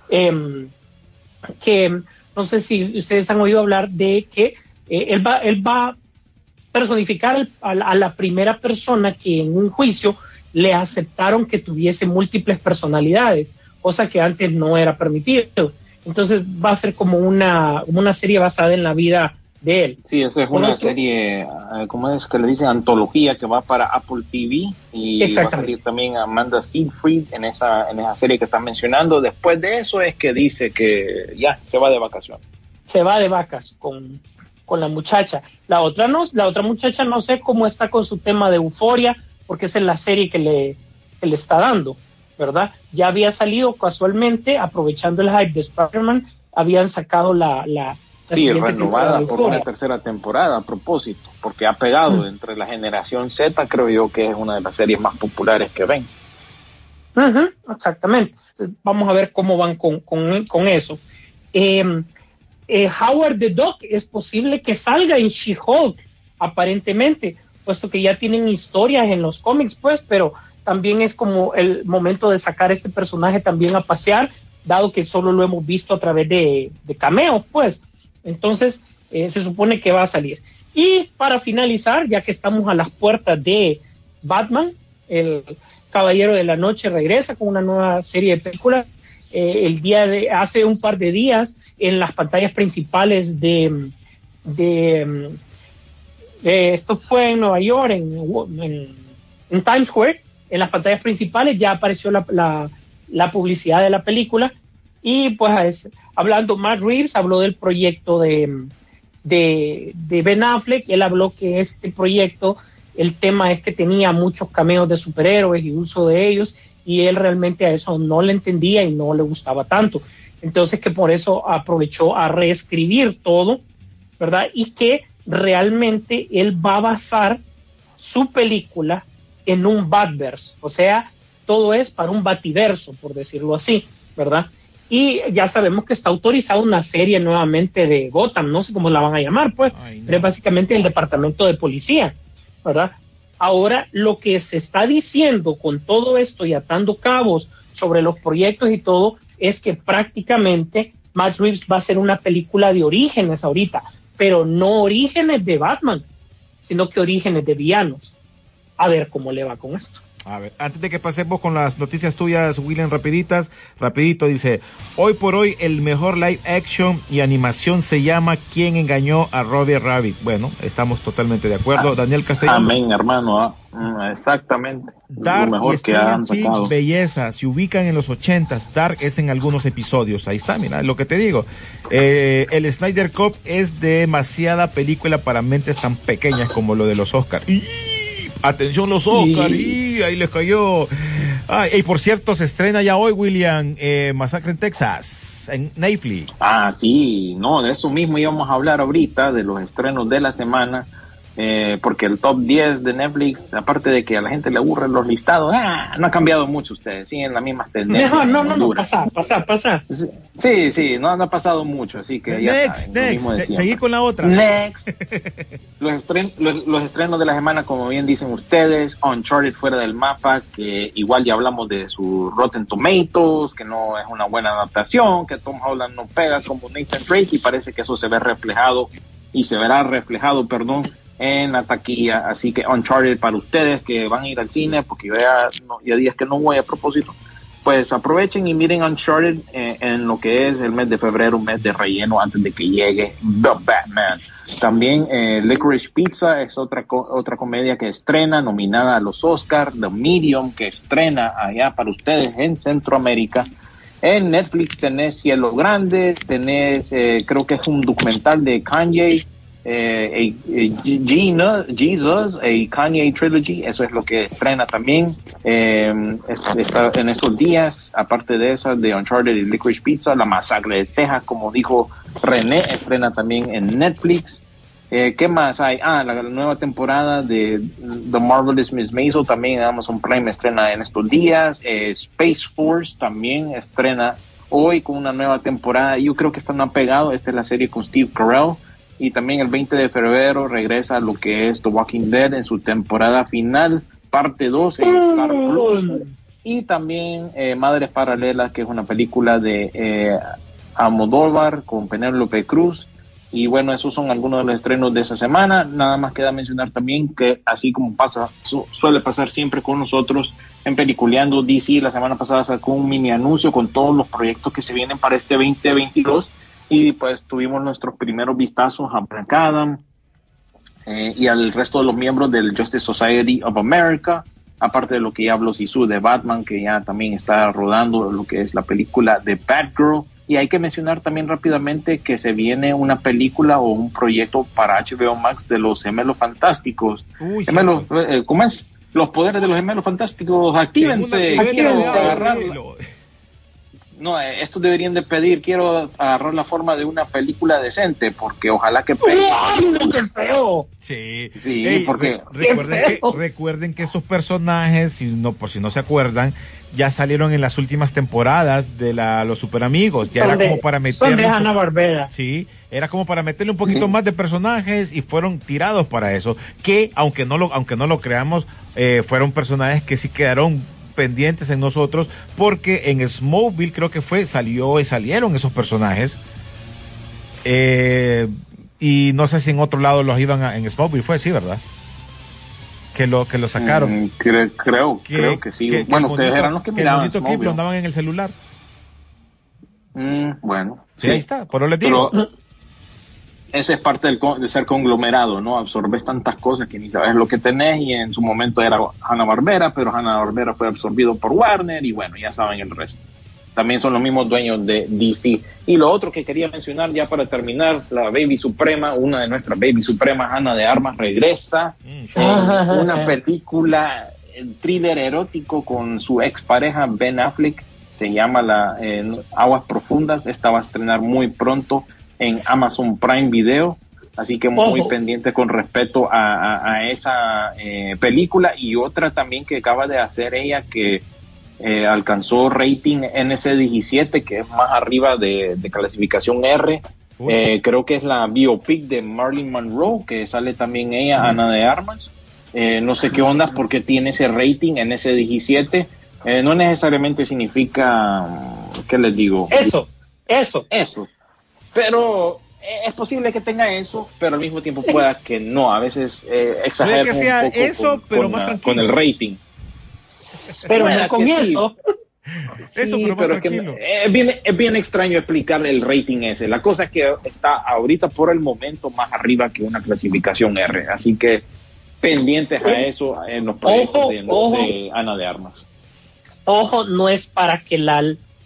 eh, que no sé si ustedes han oído hablar de que eh, él, va, él va a personificar a la, a la primera persona que en un juicio le aceptaron que tuviese múltiples personalidades cosa que antes no era permitido. Entonces va a ser como una, una serie basada en la vida de él. Sí, esa es Por una otro- serie, eh, ¿cómo es que le dicen? Antología que va para Apple TV y va a salir también Amanda Seyfried en esa, en esa serie que estás mencionando. Después de eso es que dice que ya se va de vacaciones. se va de vacas con, con la muchacha. La otra no, la otra muchacha no sé cómo está con su tema de euforia, porque esa es la serie que le, que le está dando, ¿verdad? Ya había salido casualmente, aprovechando el hype de Spider-Man, habían sacado la, la Sí, renovada por una tercera temporada a propósito, porque ha pegado Mm. entre la generación Z, creo yo que es una de las series más populares que ven. Ujú, exactamente. Vamos a ver cómo van con, con, con eso. Eh, eh, Howard the Duck es posible que salga en She-Hulk, aparentemente, puesto que ya tienen historias en los cómics, pues, pero también es como el momento de sacar este personaje también a pasear, dado que solo lo hemos visto a través de, de cameos, pues. Entonces, eh, se supone que va a salir. Y para finalizar, ya que estamos a las puertas de Batman, el Caballero de la Noche regresa con una nueva serie de películas. Eh, el día de hace un par de días en las pantallas principales de, de, esto fue en Nueva York, en, Times Square, en las pantallas principales ya apareció la, la- publicidad de la película y pues es- hablando Matt Reeves habló del proyecto de, de, de Ben Affleck, él habló que este proyecto el tema es que tenía muchos cameos de superhéroes y uso de ellos y él realmente a eso no le entendía y no le gustaba tanto. Entonces que por eso aprovechó a reescribir todo, ¿verdad? Y que realmente él va a basar su película en un Batverse, o sea, todo es para un Bativerso, por decirlo así, ¿verdad? Y ya sabemos que está autorizada una serie nuevamente de Gotham, no sé cómo la van a llamar, pues, Ay, no. pero es básicamente el departamento de policía, ¿verdad? Ahora, lo que se está diciendo con todo esto y atando cabos sobre los proyectos y todo, es que prácticamente Matt Reeves va a hacer una película de orígenes ahorita, pero no orígenes de Batman, sino que orígenes de villanos. A ver cómo le va con esto. A ver, antes de que pasemos con las noticias tuyas, William, rapiditas, rapidito, dice, hoy por hoy el mejor live action y animación se llama ¿Quién engañó a Robbie Rabbit? Bueno, estamos totalmente de acuerdo. Ah, Daniel Castellano. Amén, hermano. ah, mm, exactamente. Dark Lo mejor y que han Stranger sacado. Things, belleza, se ubican en los ochentas, Dark es en algunos episodios, ahí está, mira, lo que te digo. Eh, el Snyder Cup es demasiada película para mentes tan pequeñas como lo de los Oscars. ¡Y! Atención los Oscars, y ahí les cayó. Ay, y por cierto, se estrena ya hoy, William, eh, Masacre en Texas, en Netflix. Ah, sí, no, de eso mismo íbamos a hablar ahorita, de los estrenos de la semana, eh, porque el top 10 de Netflix, aparte de que a la gente le aburren los listados, ah, no ha cambiado mucho ustedes, siguen las mismas tendencias. No, no, no, pasa, pasa, pasa. Sí, sí, no, no ha pasado mucho, así que ya Next, saben, next, seguí con la otra. Next. *laughs* los, estren- los, los estrenos de la semana, como bien dicen ustedes, Uncharted fuera del mapa, que igual ya hablamos de su Rotten Tomatoes, que no es una buena adaptación, que Tom Holland no pega como Nathan Drake y parece que eso se ve reflejado y se verá reflejado, perdón, en la taquilla. Así que Uncharted para ustedes que van a ir al cine, porque yo ya, no, ya días que no voy a propósito, pues aprovechen y miren Uncharted eh, en lo que es el mes de febrero, un mes de relleno antes de que llegue The Batman. También eh, Licorice Pizza es otra co- otra comedia que estrena, nominada a los Oscars. The Medium, que estrena allá para ustedes en Centroamérica. En Netflix tenés Cielo Grande, tenés, eh, creo que es un documental de Kanye, eh, a Gina- Jesus, a Kanye Trilogy, eso es lo que estrena también eh, es- está en estos días, aparte de esa, de Uncharted y Licorice Pizza, La Masacre de Texas, como dijo René, estrena también en Netflix. Eh, ¿Qué más hay? Ah, la, la nueva temporada de The Marvelous Miss Maisel también en Amazon Prime estrena en estos días. Eh, Space Force también estrena hoy con una nueva temporada. Yo creo que están apegados. Esta es la serie con Steve Carell. Y también el 20 de febrero regresa lo que es The Walking Dead en su temporada final, parte 2 en Star Plus. Y también eh, Madres Paralelas, que es una película de eh, Almodóvar con Penélope Cruz. Y bueno, esos son algunos de los estrenos de esa semana. Nada más queda mencionar también que así como pasa, su- suele pasar siempre con nosotros en Peliculeando DC, la semana pasada sacó un mini anuncio con todos los proyectos que se vienen para este 2022 y pues tuvimos nuestros primeros vistazos a Black Adam eh, y al resto de los miembros del Justice Society of America, aparte de lo que ya habló Sisu de Batman, que ya también está rodando lo que es la película de Batgirl. Y hay que mencionar también rápidamente que se viene una película o un proyecto para HBO Max de los gemelos fantásticos. Uy, Gemelos, eh, ¿Cómo es? Los poderes de los gemelos fantásticos, actívense. Quiero no, eh, estos deberían de pedir, quiero agarrar la forma de una película decente, porque ojalá que pegue. ¡Ay, qué feo! Sí, Sí, Ey, porque- re- recuerden, que, recuerden que esos personajes, si no, por si no se acuerdan, ya salieron en las últimas temporadas de la, los super amigos. Ya Son era de- como para de meterle. Hanna Barbera. Sí, era como para meterle un poquito más de personajes y fueron tirados para eso. Que, aunque no lo, aunque no lo creamos, eh, fueron personajes que sí quedaron pendientes en nosotros porque en Smallville creo que fue, salió y salieron esos personajes. Eh, y no sé si en otro lado los iban a, en Smallville fue, sí, ¿verdad? Que lo, que lo sacaron. Mm, cre- creo, Que- creo que sí. que- que bueno, ustedes bonito- eran los que miraban. clip lo andaban en el celular. Mm, bueno, Sí, ahí está, por eso les digo. Pero ese es parte del de ser conglomerado, ¿no? Absorbes tantas cosas que ni sabes lo que tenés y en su momento era Hanna Barbera, pero Hanna Barbera fue absorbido por Warner y bueno, ya saben el resto. También son los mismos dueños de DC. Y lo otro que quería mencionar ya para terminar, la Baby Suprema, una de nuestras Baby Supremas, Ana de Armas, regresa Mm, una película, eh, thriller erótico con su expareja Ben Affleck. Se llama la eh, Aguas Profundas. Esta va a estrenar muy pronto en Amazon Prime Video. Así que muy Ojo. pendiente con respecto a, a- a esa eh, película. Y otra también que acaba de hacer ella que eh, alcanzó rating NC17, que es más arriba de, de clasificación R. Eh, creo que es la biopic de Marilyn Monroe, que sale también ella, Ana de Armas. Eh, no sé qué onda porque tiene ese rating NC17. Eh, no necesariamente significa, ¿qué les digo? Eso, eso. Eso. Pero eh, es posible que tenga eso, pero al mismo tiempo pueda *laughs* que no. A veces eh, exagera Puede que sea un poco eso, con, pero con más la- tranquilo. con el rating. Pero Pueda no con *laughs* sí. eso. Pero que es bien, es bien extraño explicar el rating ese. La cosa es que está ahorita por el momento más arriba que una clasificación R. Así que pendientes a eso en los proyectos Ojo, de, ojo. de Ana de Armas. Ojo, no es para que la,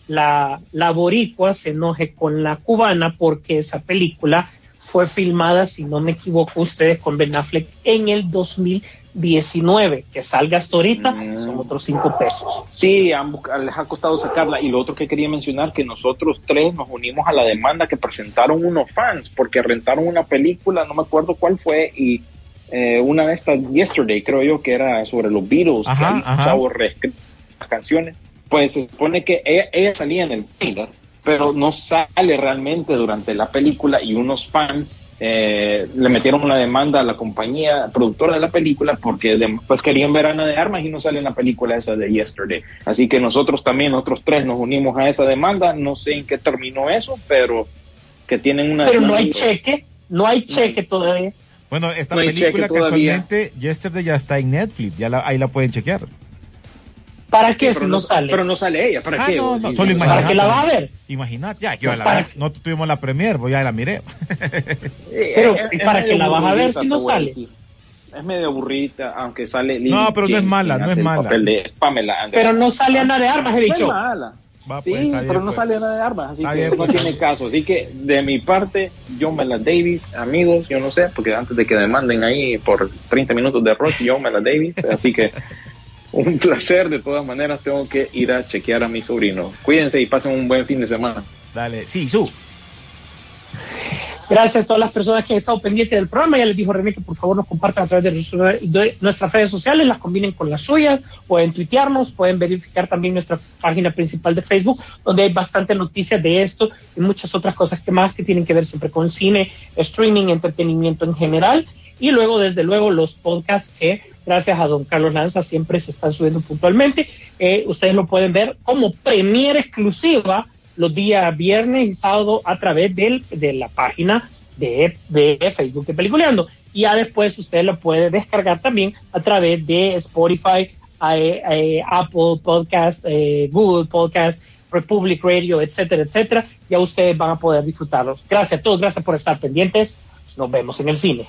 la, la boricua se enoje con la cubana porque esa película fue filmada, si no me equivoco ustedes, con Ben Affleck en el 2019. Que salga hasta ahorita Mm. son otros cinco pesos. Sí, busca- les ha costado sacarla. Y lo otro que quería mencionar, que nosotros tres nos unimos a la demanda que presentaron unos fans, porque rentaron una película, no me acuerdo cuál fue, y eh, una de estas, Yesterday, creo yo, que era sobre los Beatles, Ajá, que el ajá. chavo reescribió las canciones. Pues se supone que ella, ella salía en el trailer, pero no sale realmente durante la película y unos fans eh, le metieron una demanda a la compañía productora de la película porque de- pues querían ver a Ana de Armas y no sale en la película esa de Yesterday. Así que nosotros también, nosotros tres nos unimos a esa demanda. No sé en qué terminó eso, pero que tienen una... Pero no hay cheque, no hay cheque todavía. Bueno, esta No película todavía. casualmente, Yesterday ya está en Netflix, ya la- ahí la pueden chequear. ¿Para Sí, qué pero si no sale? Pero no sale ella, ¿para Ah, qué? no, no, Sí, solo sí, imagínate. ¿Para qué la va a ver? Imagínate, ya, yo No, la para- no tuvimos la premier, pues ya la miré. Pero, Es- ¿y es para qué la vas a ver si no sale? Es medio aburrida, aunque sale. Lily No, pero no es James, mala, no es mala. papel de Pamela Anderson. Pero no sale Ana de Armas, he No es dicho. mala. Va, Sí, pues, bien, pero no pues. sale nada de armas, así Está que bien, no pues, tiene caso. Así que de mi parte, yo Mela Davis, amigos, yo no sé, porque antes de que demanden ahí por 30 minutos de rock, yo Mela Davis, así que un placer. De todas maneras, tengo que ir a chequear a mi sobrino. Cuídense y pasen un buen fin de semana. Dale, sí, su. Gracias a todas las personas que han estado pendientes del programa. Ya les dijo René que por favor nos compartan a través de, nuestras redes sociales, las combinen con las suyas, pueden tuitearnos, pueden verificar también nuestra página principal de Facebook, donde hay bastante noticias de esto y muchas otras cosas que más que tienen que ver siempre con cine, streaming, entretenimiento en general. Y luego, desde luego, los podcasts que, gracias a don Carlos Lanza, siempre se están subiendo puntualmente. Eh, ustedes lo pueden ver como premiere exclusiva los días viernes y sábado a través del, de la página de, de Facebook Peliculeando. Y ya después usted lo puede descargar también a través de Spotify, eh, eh, Apple Podcast, Google Podcast, Republic Radio, etcétera, etcétera. Ya ustedes van a poder disfrutarlos. Gracias a todos, gracias por estar pendientes. Nos vemos en el cine.